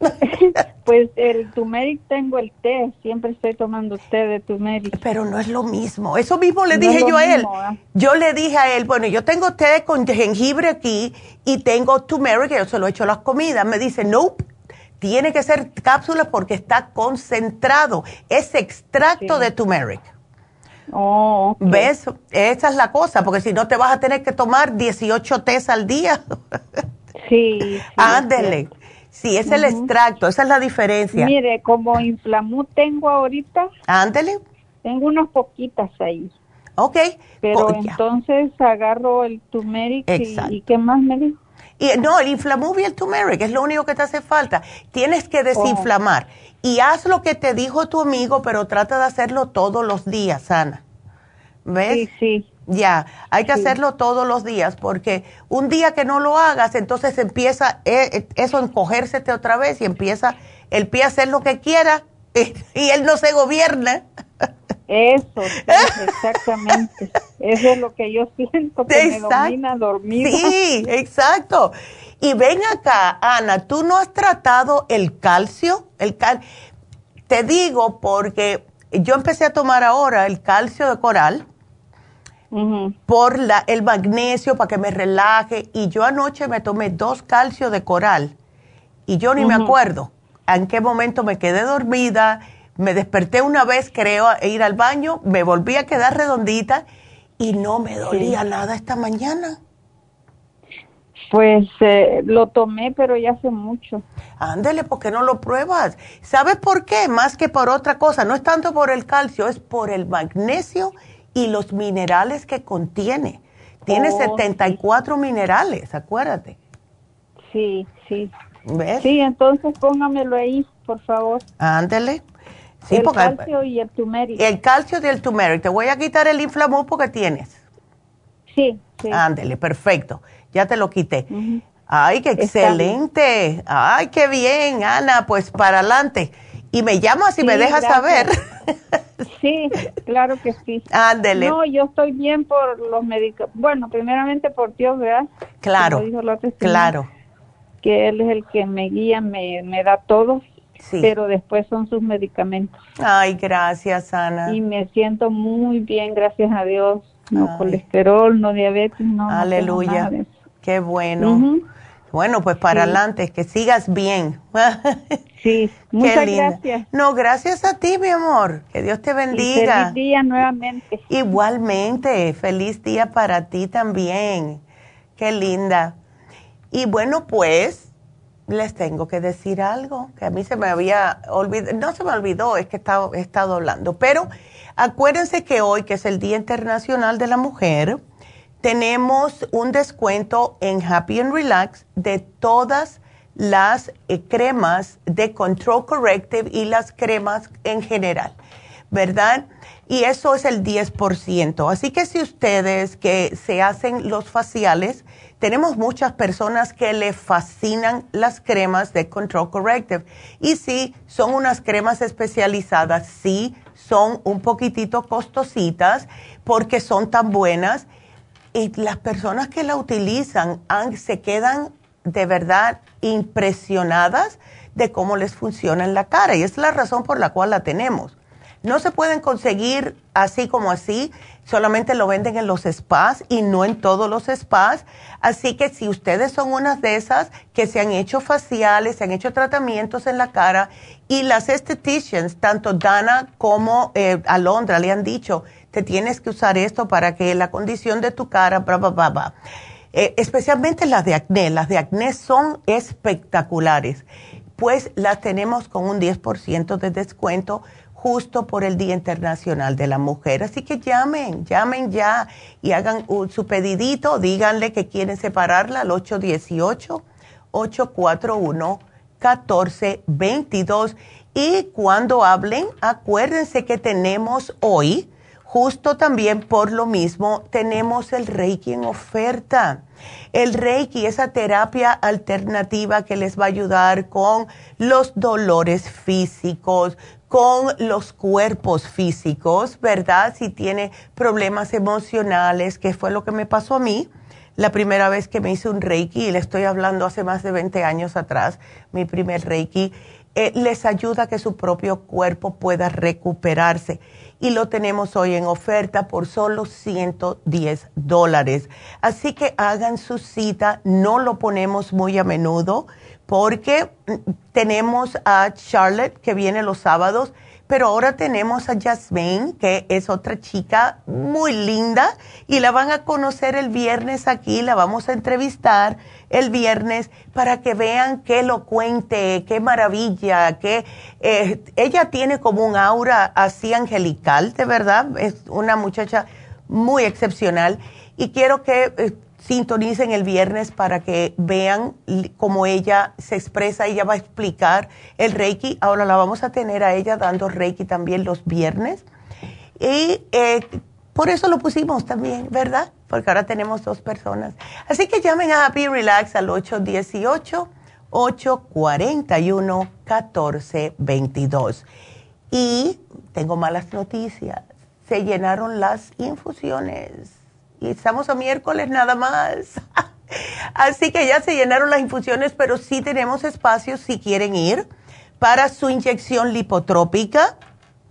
[SPEAKER 11] pues el turmeric tengo el té, siempre estoy tomando té de turmeric.
[SPEAKER 2] Pero no es lo mismo, eso mismo le dije yo a él. ¿ah? Yo le dije a él, bueno, yo tengo té con jengibre aquí y tengo turmeric, yo se lo he hecho a las comidas. Me dice, no, tiene que ser cápsulas porque está concentrado, es extracto de turmeric.
[SPEAKER 11] Oh,
[SPEAKER 2] ¿Ves? Esa es la cosa, porque si no te vas a tener que tomar 18 tés al día.
[SPEAKER 11] sí.
[SPEAKER 2] Ándele. Sí, es el extracto, esa es la diferencia.
[SPEAKER 11] Mire, como inflamú tengo ahorita.
[SPEAKER 2] Ándele.
[SPEAKER 11] Tengo unas poquitas ahí.
[SPEAKER 2] Ok.
[SPEAKER 11] Pero entonces agarro el turmeric y, ¿qué más me dijo?
[SPEAKER 2] Y, no, el inflamú y el turmeric es lo único que te hace falta. Tienes que desinflamar. Y haz lo que te dijo tu amigo, pero trata de hacerlo todos los días, Ana. ¿Ves?
[SPEAKER 11] Sí, sí.
[SPEAKER 2] Ya, hay que hacerlo todos los días porque un día que no lo hagas, entonces empieza eh, eh, eso encogérsete otra vez y empieza el pie a hacer lo que quiera y, él no se gobierna.
[SPEAKER 11] Eso, exactamente. Eso es lo que yo siento, que me domina dormir.
[SPEAKER 2] Sí, exacto. Y ven acá, Ana, ¿tú no has tratado el calcio? El cal Te digo porque yo empecé a tomar ahora el calcio de coral por la, el magnesio para que me relaje y yo anoche me tomé dos calcios de coral y yo ni me acuerdo en qué momento me quedé dormida, me desperté una vez creo a ir al baño, me volví a quedar redondita y no me dolía nada esta mañana.
[SPEAKER 11] Pues eh, lo tomé, pero ya hace mucho.
[SPEAKER 2] Ándele, ¿por qué no lo pruebas? ¿Sabes por qué? Más que por otra cosa. No es tanto por el calcio, es por el magnesio y los minerales que contiene. Tiene 74 minerales, acuérdate.
[SPEAKER 11] Sí, sí. ¿Ves? Sí, entonces póngamelo ahí, por favor.
[SPEAKER 2] Ándele.
[SPEAKER 11] Sí, el calcio y el turmeric.
[SPEAKER 2] El calcio y el turmeric. Te voy a quitar el inflamú porque tienes.
[SPEAKER 11] Sí, sí.
[SPEAKER 2] Ándele, perfecto ya te lo quité. Ay, qué excelente. Ay, qué bien, Ana, pues para adelante. Y me llamas y me dejas saber.
[SPEAKER 11] Sí, claro que sí.
[SPEAKER 2] Ándele.
[SPEAKER 11] No, yo estoy bien por los medicamentos. Bueno, primeramente por Dios, ¿verdad?
[SPEAKER 2] Claro, claro.
[SPEAKER 11] Que Él es el que me guía, me, me da todo. Sí. Pero después son sus medicamentos.
[SPEAKER 2] Ay, gracias, Ana.
[SPEAKER 11] Y me siento muy bien, gracias a Dios. No colesterol, no diabetes, no.
[SPEAKER 2] Aleluya. Qué bueno. Bueno, pues para adelante, que sigas bien.
[SPEAKER 11] sí, muchas gracias.
[SPEAKER 2] No, gracias a ti, mi amor. Que Dios te bendiga.
[SPEAKER 11] feliz día nuevamente.
[SPEAKER 2] Igualmente, feliz día para ti también. Qué linda. Y bueno, pues les tengo que decir algo que a mí se me había olvidado, no se me olvidó, es que he estado, he estado hablando, pero acuérdense que hoy, que es el Día Internacional de la Mujer, tenemos un descuento en Happy and Relax de todas las eh, cremas de Control Corrective y las cremas en general, ¿verdad? Y eso es el 10%. Así que si ustedes que se hacen los faciales, tenemos muchas personas que le fascinan las cremas de Control Corrective. Y sí, son unas cremas especializadas, sí, son un poquitito costositas porque son tan buenas y las personas que la utilizan se quedan de verdad impresionadas de cómo les funciona en la cara y es la razón por la cual la tenemos. No se pueden conseguir así como así, solamente lo venden en los spas y no en todos los spas. Así que si ustedes son unas de esas que se han hecho faciales, se han hecho tratamientos en la cara y las estheticians, tanto Dana como eh, Alondra, le han dicho, te tienes que usar esto para que la condición de tu cara, bla, bla, bla, eh, especialmente las de acné, las de acné son espectaculares, pues las tenemos con un 10% de descuento justo por el Día Internacional de la Mujer. Así que llamen, llamen ya y hagan su pedidito, díganle que quieren separarla al 818-841-1422. Y cuando hablen, acuérdense que tenemos hoy Justo también por lo mismo tenemos el Reiki en oferta. El Reiki, esa terapia alternativa que les va a ayudar con los dolores físicos, con los cuerpos físicos, ¿verdad? Si tiene problemas emocionales, que fue lo que me pasó a mí la primera vez que me hice un Reiki, y le estoy hablando hace más de 20 años atrás, mi primer Reiki, eh, les ayuda a que su propio cuerpo pueda recuperarse y lo tenemos hoy en oferta por solo 110 dólares. Así que hagan su cita, no lo ponemos muy a menudo porque mm, tenemos a Charlotte que viene los sábados pero ahora tenemos a Jasmine, que es otra chica muy linda, y la van a conocer el viernes aquí, la vamos a entrevistar el viernes para que vean qué elocuente, qué maravilla, que eh, ella tiene como un aura así angelical, de verdad, es una muchacha muy excepcional, y quiero que... Eh, sintonicen el viernes para que vean cómo ella se expresa. Ella va a explicar el Reiki. Ahora la vamos a tener a ella dando Reiki también los viernes. Y eh, por eso lo pusimos también, ¿verdad? Porque ahora tenemos dos personas. Así que llamen a Happy Relax al 818-841-1422. Y tengo malas noticias. Se llenaron las infusiones. Y estamos a miércoles nada más. Así que ya se llenaron las infusiones, pero sí tenemos espacio si quieren ir para su inyección lipotrópica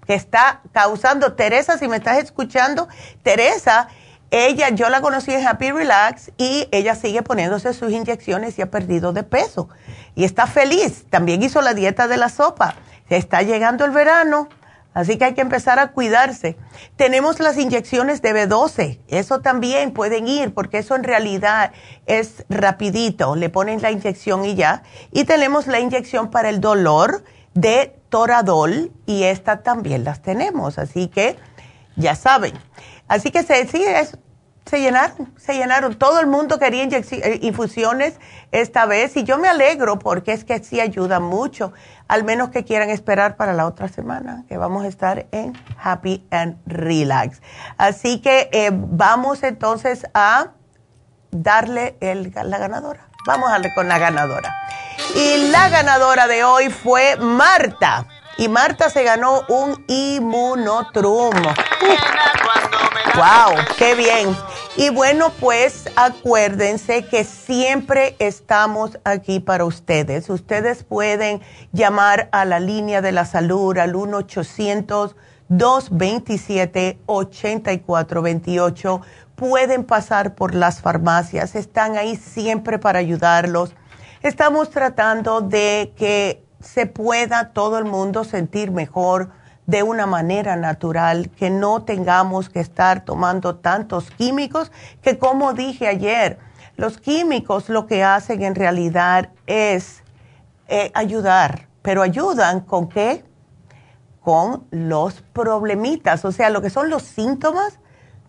[SPEAKER 2] que está causando. Teresa, si me estás escuchando, Teresa, ella, yo la conocí en Happy Relax y ella sigue poniéndose sus inyecciones y ha perdido de peso. Y está feliz. También hizo la dieta de la sopa. Está llegando el verano, así que hay que empezar a cuidarse. Tenemos las inyecciones de B12. Eso también pueden ir porque eso en realidad es rapidito. Le ponen la inyección y ya. Y tenemos la inyección para el dolor de Toradol y esta también las tenemos, así que ya saben. Así que sí, se llenaron, se llenaron. Todo el mundo quería eh, infusiones esta vez y yo me alegro porque es que sí ayuda mucho, al menos que quieran esperar para la otra semana, que vamos a estar en Happy and Relax. Así que eh, vamos entonces a darle el, la ganadora. Vamos a darle con la ganadora. Y la ganadora de hoy fue Marta. Y Marta se ganó un inmunotrum. ¡Wow! ¡Qué bien! Y bueno, pues acuérdense que siempre estamos aquí para ustedes. Ustedes pueden llamar a la línea de la salud al 1-800-227-8428. Pueden pasar por las farmacias, están ahí siempre para ayudarlos Estamos tratando de que se pueda todo el mundo sentir mejor de una manera natural, que no tengamos que estar tomando tantos químicos, que como dije ayer, los químicos lo que hacen en realidad es eh, ayudar, pero ayudan con qué? Con los problemitas, o sea, lo que son los síntomas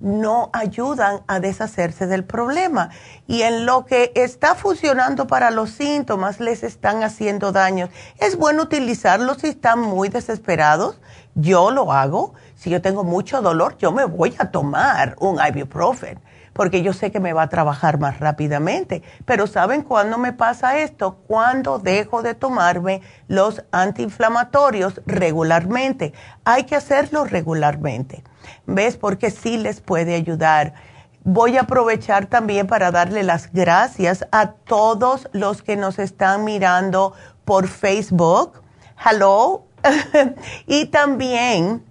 [SPEAKER 2] no ayudan a deshacerse del problema. Y en lo que está funcionando para los síntomas les están haciendo daño. Es bueno utilizarlos si están muy desesperados. Yo lo hago. Si yo tengo mucho dolor, yo me voy a tomar un ibuprofen porque yo sé que me va a trabajar más rápidamente. Pero ¿saben cuándo me pasa esto? Cuando dejo de tomarme los antiinflamatorios regularmente. Hay que hacerlo regularmente. ¿Ves? Porque sí les puede ayudar. Voy a aprovechar también para darle las gracias a todos los que nos están mirando por Facebook. Hello. y también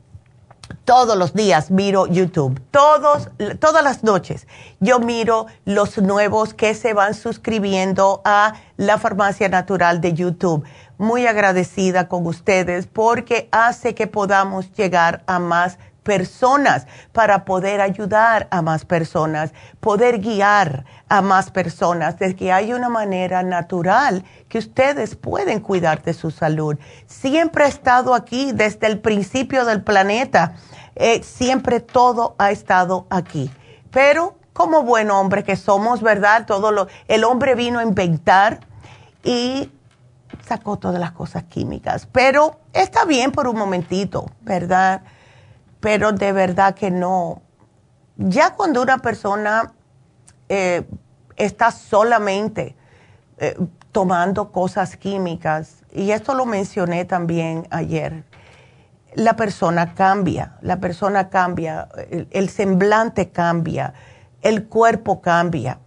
[SPEAKER 2] todos los días miro YouTube, todos, todas las noches yo miro los nuevos que se van suscribiendo a la farmacia natural de YouTube. Muy agradecida con ustedes porque hace que podamos llegar a más personas para poder ayudar a más personas, poder guiar a más personas, de que hay una manera natural que ustedes pueden cuidar de su salud. Siempre ha estado aquí desde el principio del planeta, eh, siempre todo ha estado aquí. Pero como buen hombre que somos, ¿verdad? Todo lo, el hombre vino a inventar y sacó todas las cosas químicas. Pero está bien por un momentito, ¿verdad? Pero de verdad que no. Ya cuando una persona eh, está solamente eh, tomando cosas químicas, y esto lo mencioné también ayer, la persona cambia, la persona cambia, el semblante cambia, el cuerpo cambia.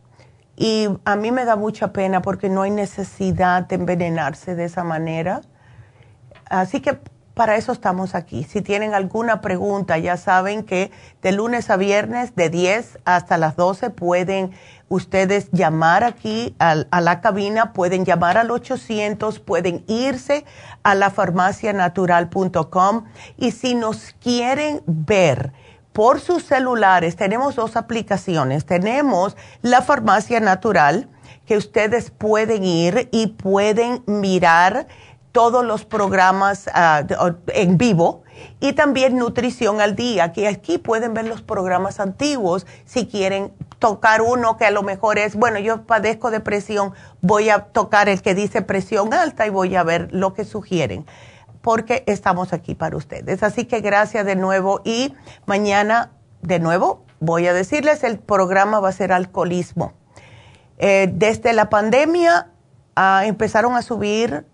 [SPEAKER 2] Y a mí me da mucha pena porque no hay necesidad de envenenarse de esa manera. Así que para eso estamos aquí. Si tienen alguna pregunta, ya saben que de lunes a viernes, de 10 hasta las 12, pueden ustedes llamar aquí a, la cabina, pueden llamar al 800, pueden irse a la farmacianatural.com y si nos quieren ver por sus celulares, tenemos dos aplicaciones. Tenemos la farmacia natural que ustedes pueden ir y pueden mirar todos los programas ah, en vivo y también Nutrición al Día, que aquí pueden ver los programas antiguos si quieren tocar uno que a lo mejor es, bueno, yo padezco de presión, voy a tocar el que dice presión alta y voy a ver lo que sugieren, porque estamos aquí para ustedes. Así que gracias de nuevo y mañana de nuevo, voy a decirles, el programa va a ser alcoholismo. Eh, desde la pandemia ah, empezaron a subir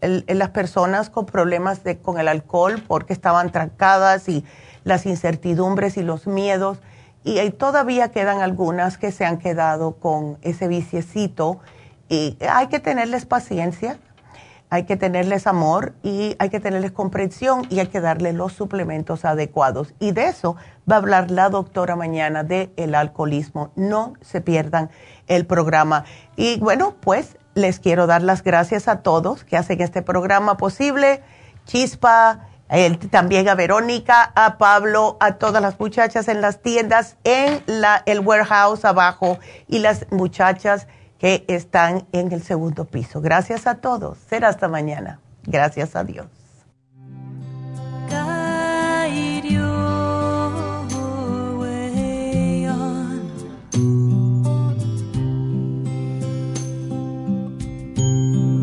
[SPEAKER 2] las personas con problemas de, con el alcohol porque estaban trancadas y las incertidumbres y los miedos. Y, todavía quedan algunas que se han quedado con ese viciecito. Y hay que tenerles paciencia, hay que tenerles amor y hay que tenerles comprensión y hay que darles los suplementos adecuados. Y de eso va a hablar la doctora mañana del el alcoholismo. No se pierdan el programa. Y bueno, pues les quiero dar las gracias a todos que hacen este programa posible. Chispa, también a Verónica, a Pablo, a todas las muchachas en las tiendas, en la, el warehouse abajo y las muchachas que están en el segundo piso. Gracias a todos. Será hasta mañana. Gracias a Dios.